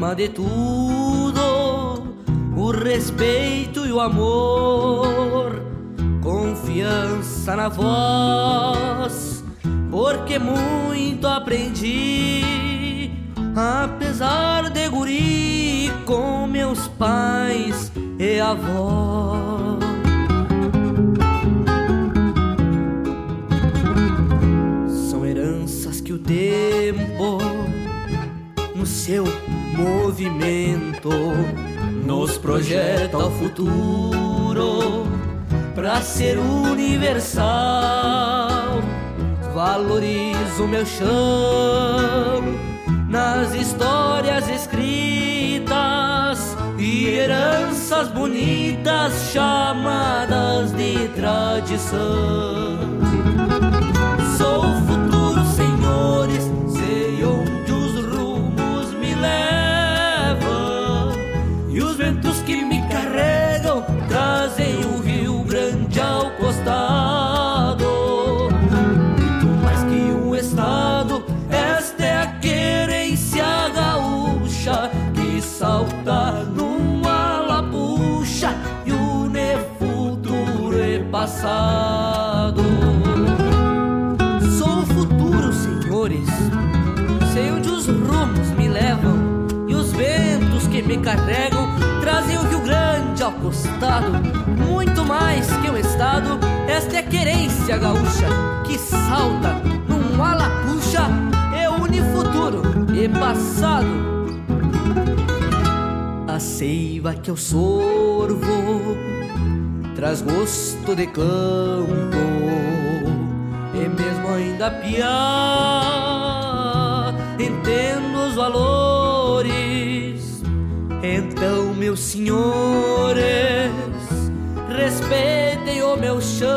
Acima de tudo o respeito e o amor, confiança na voz, porque muito aprendi, apesar de guri com meus pais e avós. tempo no seu movimento nos projeta o futuro para ser universal. Valorizo meu chão nas histórias escritas e heranças bonitas chamadas de tradição. Sou futuro senhores, passado. Sou o futuro, senhores. Sei onde os rumos me levam e os ventos que me carregam trazem o Rio Grande ao costado. Muito mais que um estado, esta é a querência gaúcha que salta num ala puxa e une futuro e passado seiva que eu sorvo traz gosto de campo e mesmo ainda piar entendo os valores. Então, meus senhores, respeitem o meu chão,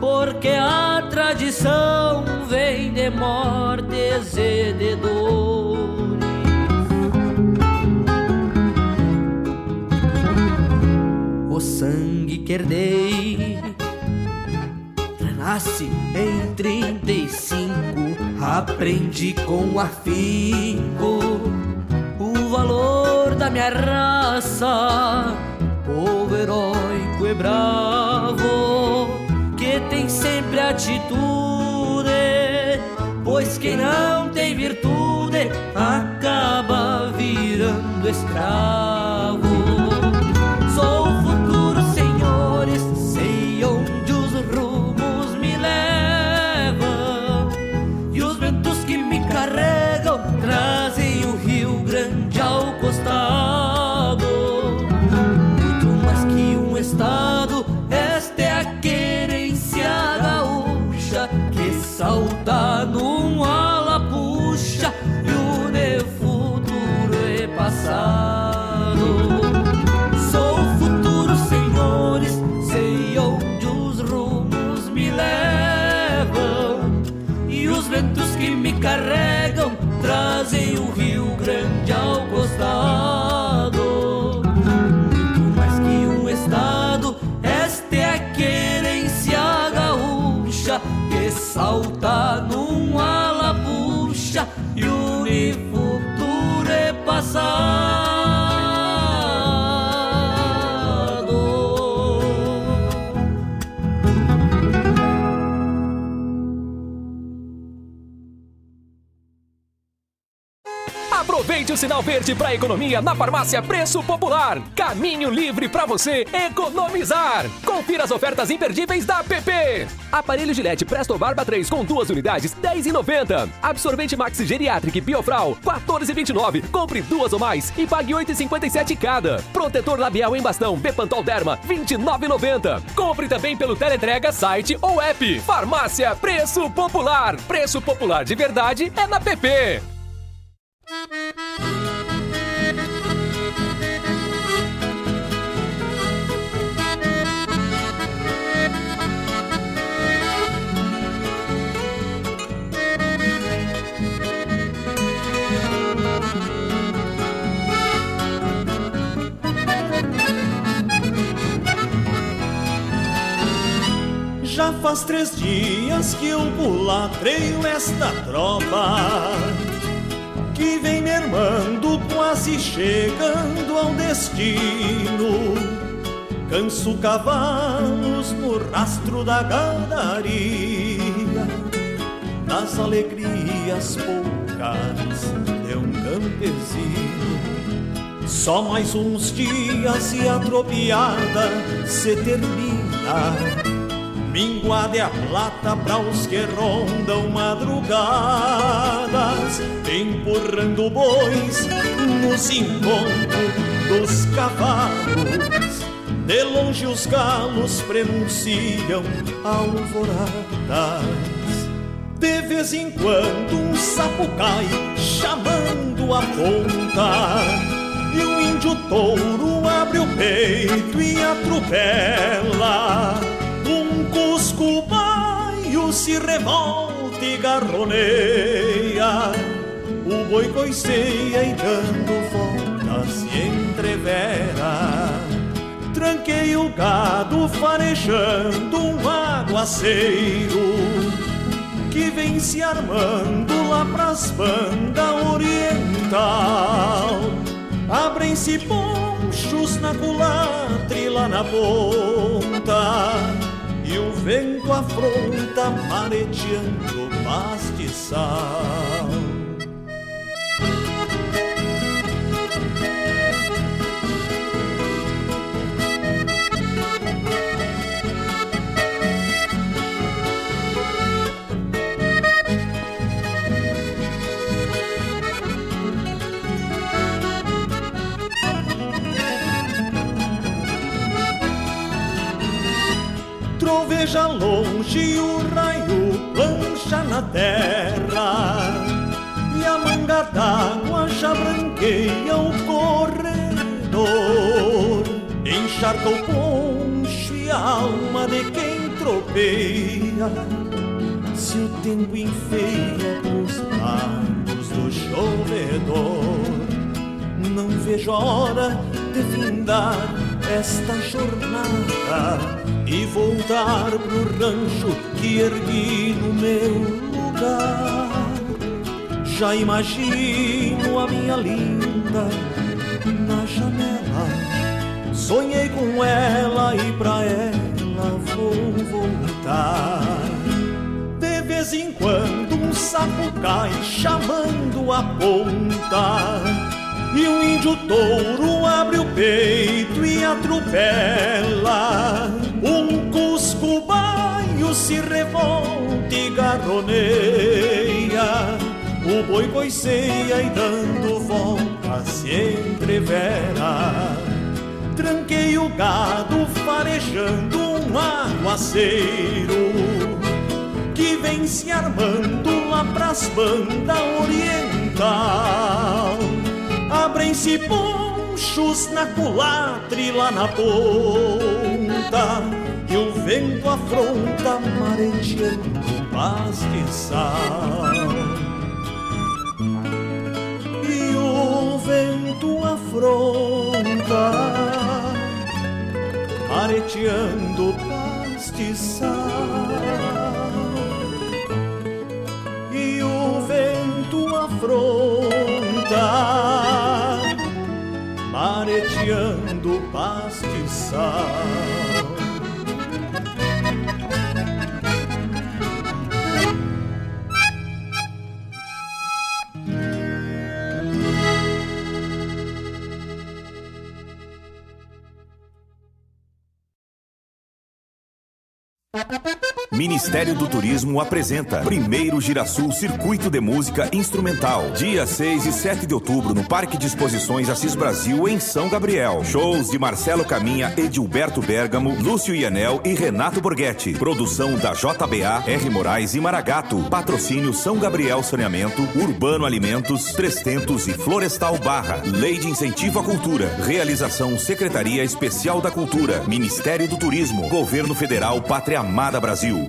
porque a tradição vem de mortes e de dor. Sangue que herdei. Renasce em 35 Aprendi com afinco O valor da minha raça. Povo heróico e bravo Que tem sempre atitude Pois quem não tem virtude Acaba virando escravo Aproveite o sinal verde para economia na farmácia Preço Popular. Caminho livre para você economizar. Confira as ofertas imperdíveis da PP. Aparelho Gillette Presto Barba 3 com duas unidades, 10,90. Absorvente Maxi Geriatric Biofral, 14,29. Compre duas ou mais e pague 8,57 cada. Protetor labial em bastão Bepantol Derma, 29,90. Compre também pelo teleentrega, site ou app. Farmácia Preço Popular. Preço popular de verdade é na PP. Já faz três dias que eu pulatreio esta tropa que vem mermando, quase chegando ao destino. Canso cavalos no rastro da gadaria, nas alegrias poucas de um campesino. Só mais uns dias e a tropiada se termina Minguada é a plata para os que rondam madrugadas, empurrando bois nos encontros dos cavalos. De longe os galos prenunciam alvoradas. De vez em quando um sapo cai chamando a ponta. E o índio touro abre o peito e atropela um cusco baio se revolta e garroneia. O boi coiceia e dando volta se entrevera. Tranquei o gado farejando um aguaceiro Que vem se armando lá pras bandas oriental. Abrem-se ponchos na culatra lá na ponta E o vento afronta mareteando pastiçal Troveja longe o raio plancha na terra. E a manga d'água já branqueia o corredor. Encharca o poncho e a alma de quem tropeia Se o tempo enfeia pros lados do chovedor Não vejo a hora de findar esta jornada e voltar pro rancho que ergui no meu lugar. Já imagino a minha linda na janela. Sonhei com ela e pra ela vou voltar. De vez em quando um sapo cai chamando a ponta e um índio touro abre o peito e atropela. Um cusco baio se revolta e garroneia. O boi coiceia e dando volta se entrevera. Tranquei o gado farejando um aguaceiro que vem se armando lá pras bandas oriental abrem-se ponchos na culatra e lá na ponta E o vento afronta mareteando pastiçal E o vento afronta mareteando pastiçal E o vento afronta mareteando pastiçal. Ministério do Turismo apresenta Primeiro Girasul Circuito de Música Instrumental. Dia 6 e 7 de outubro no Parque de Exposições Assis Brasil, em São Gabriel. Shows de Marcelo Caminha, Edilberto Bergamo, Lúcio Ianel e Renato Borghetti. Produção da JBA, R. Moraes e Maragato. Patrocínio São Gabriel Saneamento, Urbano Alimentos, Trestentos e Florestal Barra. Lei de Incentivo à Cultura. Realização Secretaria Especial da Cultura. Ministério do Turismo. Governo Federal Pátria Amada Brasil.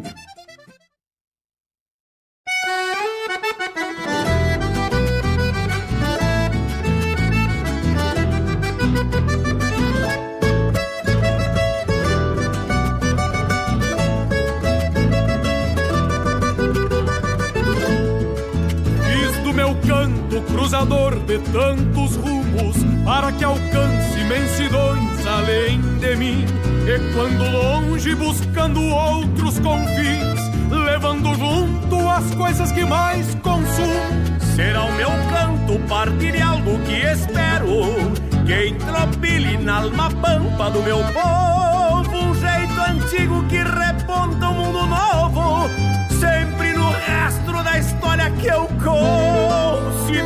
Cruzador de tantos rumos para que alcance imensidões além de mim. E quando longe buscando outros confins, levando junto as coisas que mais consumo, será o meu canto partir algo que espero que entropile na alma pampa do meu povo um jeito antigo que reponta um mundo novo, sempre no rastro da história que eu considero.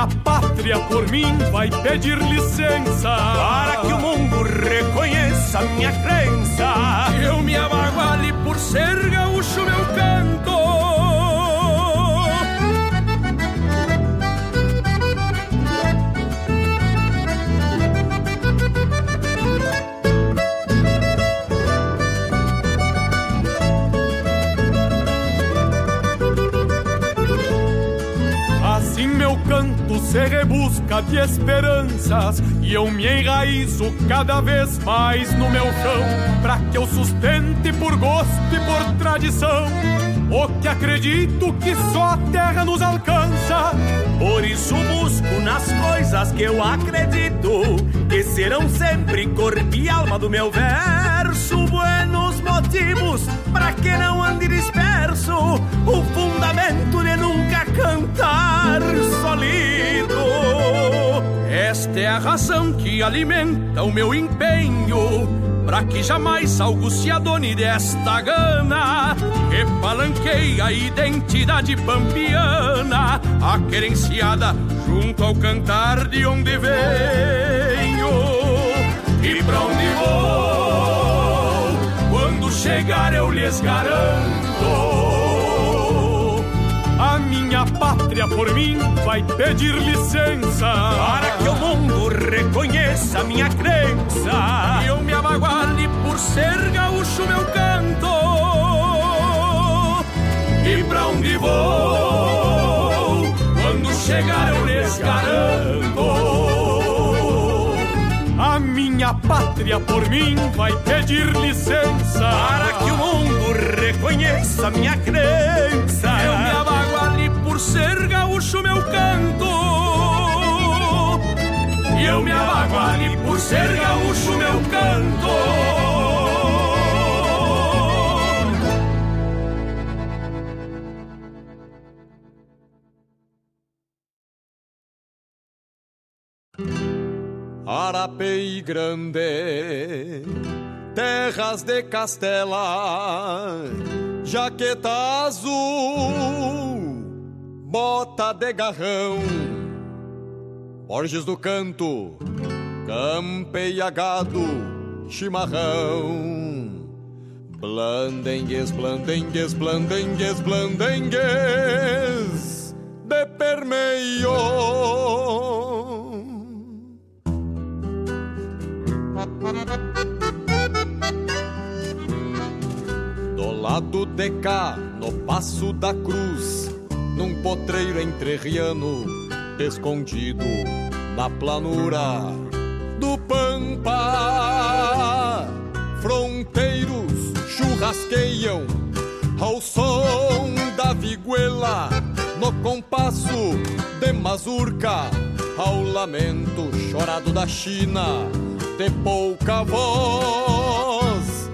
minha pátria por mim vai pedir licença para que o mundo reconheça minha crença. Eu me abaguale por ser gaúcho, se rebusca de esperanças e eu me enraizo cada vez mais no meu chão, para que eu sustente por gosto e por tradição o que acredito que só a terra nos alcança. Por isso busco nas coisas que eu acredito que serão sempre corpo e alma do meu verso. Buenos motivos para que não ande disperso, o fundamento de nunca cantar solido. Esta é a razão que alimenta o meu empenho Pra que jamais algo se adone desta gana. Que palanqueia a identidade pampiana A querenciada junto ao cantar de onde venho. E pra onde vou? Quando chegar eu lhes garanto minha pátria por mim vai pedir licença. Para que o mundo reconheça minha crença. E eu me abaguale por ser gaúcho meu canto. E pra onde vou Quando chegar eu lhes garanto. A minha pátria por mim vai pedir licença. Para que o mundo reconheça minha crença. Eu me abaguale por ser gaúcho meu canto. E eu me abaguale por ser gaúcho meu canto. Arapei Grande, terras de Castela, jaqueta azul, bota de garrão, Borges do Canto, campeia-gado, chimarrão, blandengues, blandengues, blandengues, blandengues, de permeio. Do lado de cá, no Passo da Cruz, num potreiro entrerriano, escondido na planura do Pampa. Fronteiros churrasqueiam ao som da viguela, no compasso de mazurca, ao lamento chorado da China de pouca voz.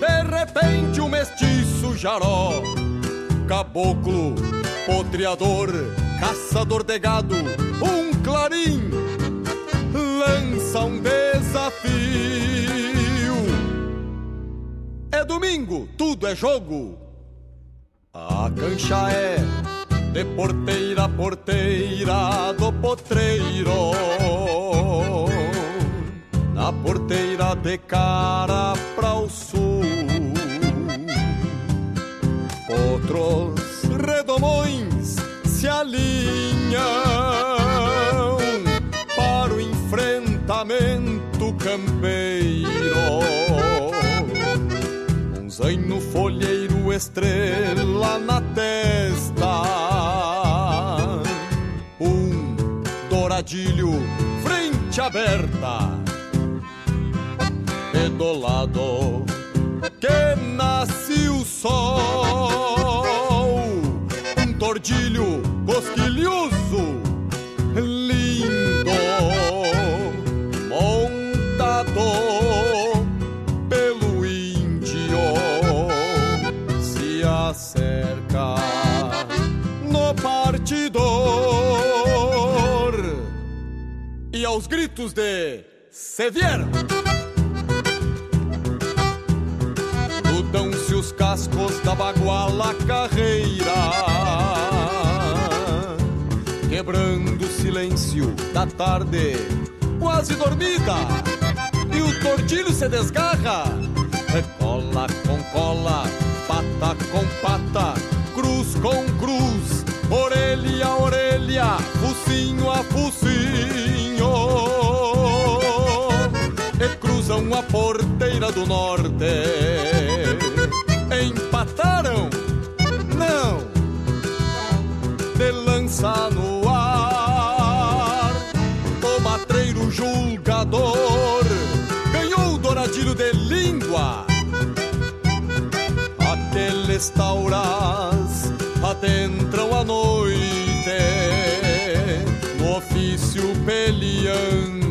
De repente, um mestiço jaró, caboclo, potreador, caçador de gado, um clarim, lança um desafio. É domingo, tudo é jogo. A cancha é de porteira a porteira do potreiro na porteira de cara para o sul. Outros redomões se alinham para o enfrentamento campeiro. Um zaino folheiro, estrela na testa. Um douradilho, frente aberta e do lado que nasce o sol. Tordilho cosquilhoso, lindo, montado pelo índio, se acerca no partidor e aos gritos de se vieram. Cascos da baguala carreira, quebrando silêncio da tarde, quase dormida, e o tortilho se desgarra. Cola com cola, pata com pata, cruz com cruz, orelha a orelha, focinho a focinho. E cruzam a porteira do norte. Empataram? Não! De lança no ar, o matreiro julgador ganhou o douradilho de língua. Aqueles tauras adentram a noite no ofício peleando.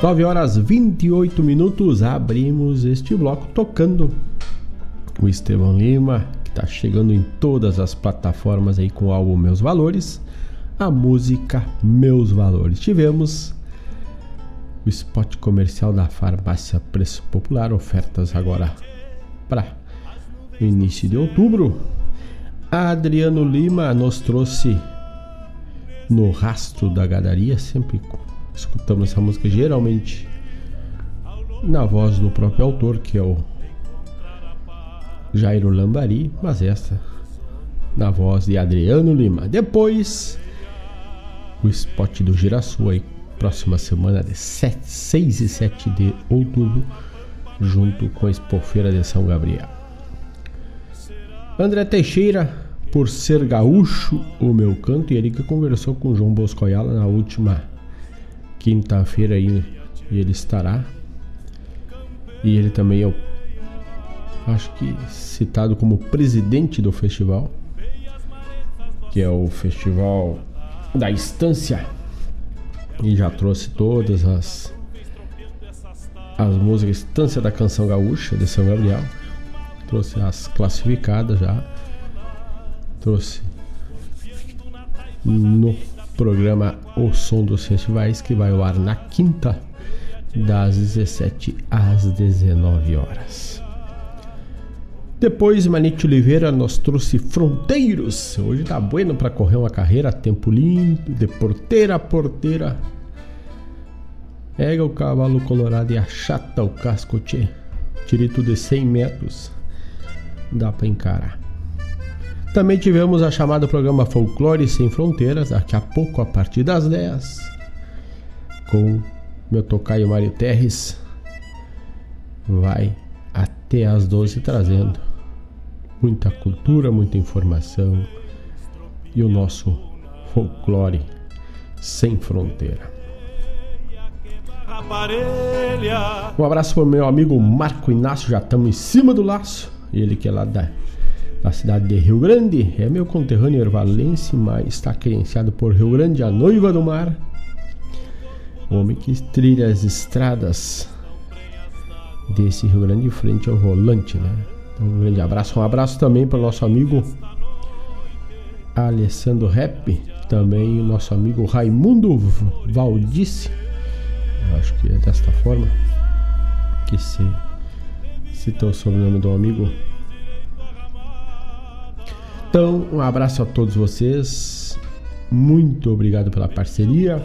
Nove horas 28 minutos, abrimos este bloco tocando o Estevão Lima, que está chegando em todas as plataformas aí com o álbum Meus Valores, a música Meus Valores. Tivemos o spot comercial da farmácia Preço Popular, ofertas agora para o início de outubro. Adriano Lima nos trouxe no rastro da gadaria, sempre escutamos essa música geralmente na voz do próprio autor, que é o Jairo Lambari, mas essa na voz de Adriano Lima. Depois, o spot do Girassol aí, próxima semana de 7, 6 e 7 de outubro, junto com a Expofeira de São Gabriel. André Teixeira, por ser gaúcho, o meu canto, e ele que conversou com João Bosco Ayala na última quinta-feira aí, ele estará. E ele também é o acho que citado como presidente do festival, que é o Festival da Estância, e já trouxe todas as as músicas Estância da Canção Gaúcha de São Gabriel, trouxe as classificadas já, trouxe no programa O Som dos Festivais que vai ao ar na quinta das 17 às 19 horas. Depois, Manite Oliveira nos trouxe Fronteiros. Hoje tá bueno para correr uma carreira tempo lindo, de porteira a porteira. Pega o cavalo colorado e achata o casco, tchê. Tirito de 100 metros. Dá para encarar. Também tivemos a chamada programa Folclore Sem Fronteiras, daqui a pouco, a partir das 10, com meu tocaio Mário Terres. Vai até as 12 trazendo muita cultura, muita informação e o nosso folclore sem fronteira. Um abraço para o meu amigo Marco Inácio, já estamos em cima do laço. Ele que é lá da, da cidade de Rio Grande, é meu conterrâneo ervalense, mas está credenciado por Rio Grande, a noiva do mar. O homem que trilha as estradas desse Rio Grande frente ao volante, né? Então, um grande abraço. Um abraço também para o nosso amigo Alessandro Rep, também o nosso amigo Raimundo Valdice. Acho que é desta forma que se cita o sobrenome do amigo. Então, um abraço a todos vocês. Muito obrigado pela parceria.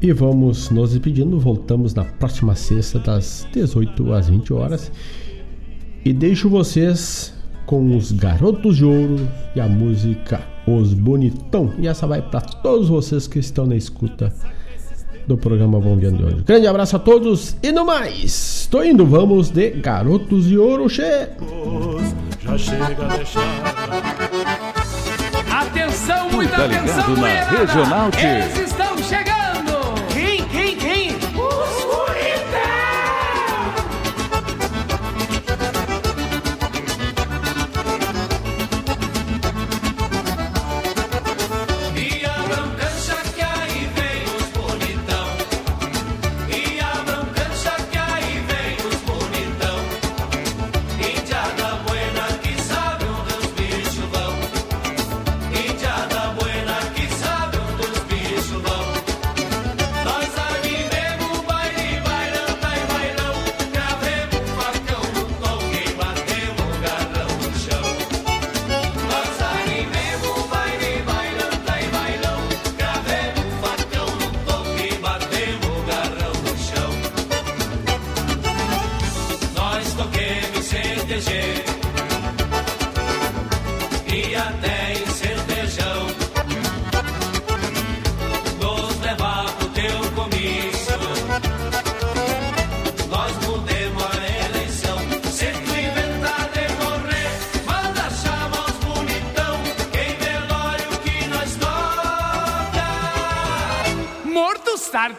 E vamos nos despedindo. Voltamos na próxima sexta, das 18 às 20 horas. E deixo vocês com os Garotos de Ouro e a música Os Bonitão. E essa vai para todos vocês que estão na escuta do programa Bom Dia de hoje. Grande abraço a todos e no mais. Estou indo, vamos de Garotos de Ouro, che. Já chega a deixar. Atenção, muita tá atenção, ligado na Regional. Eles estão chegando!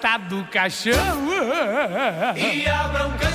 Sarta do caixão! E cancha que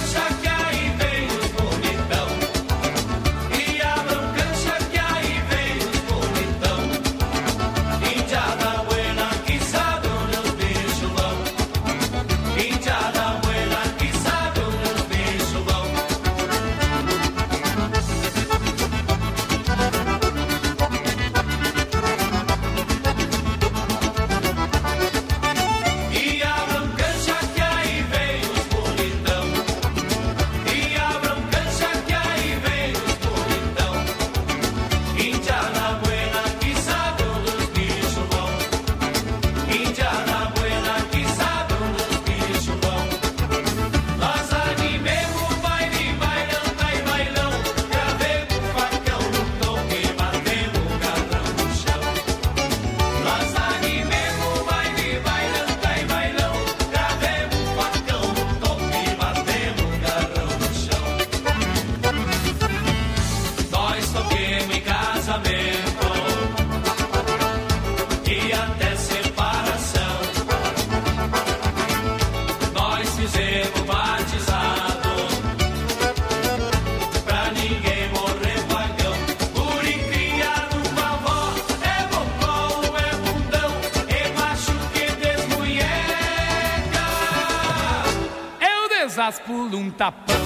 tapão.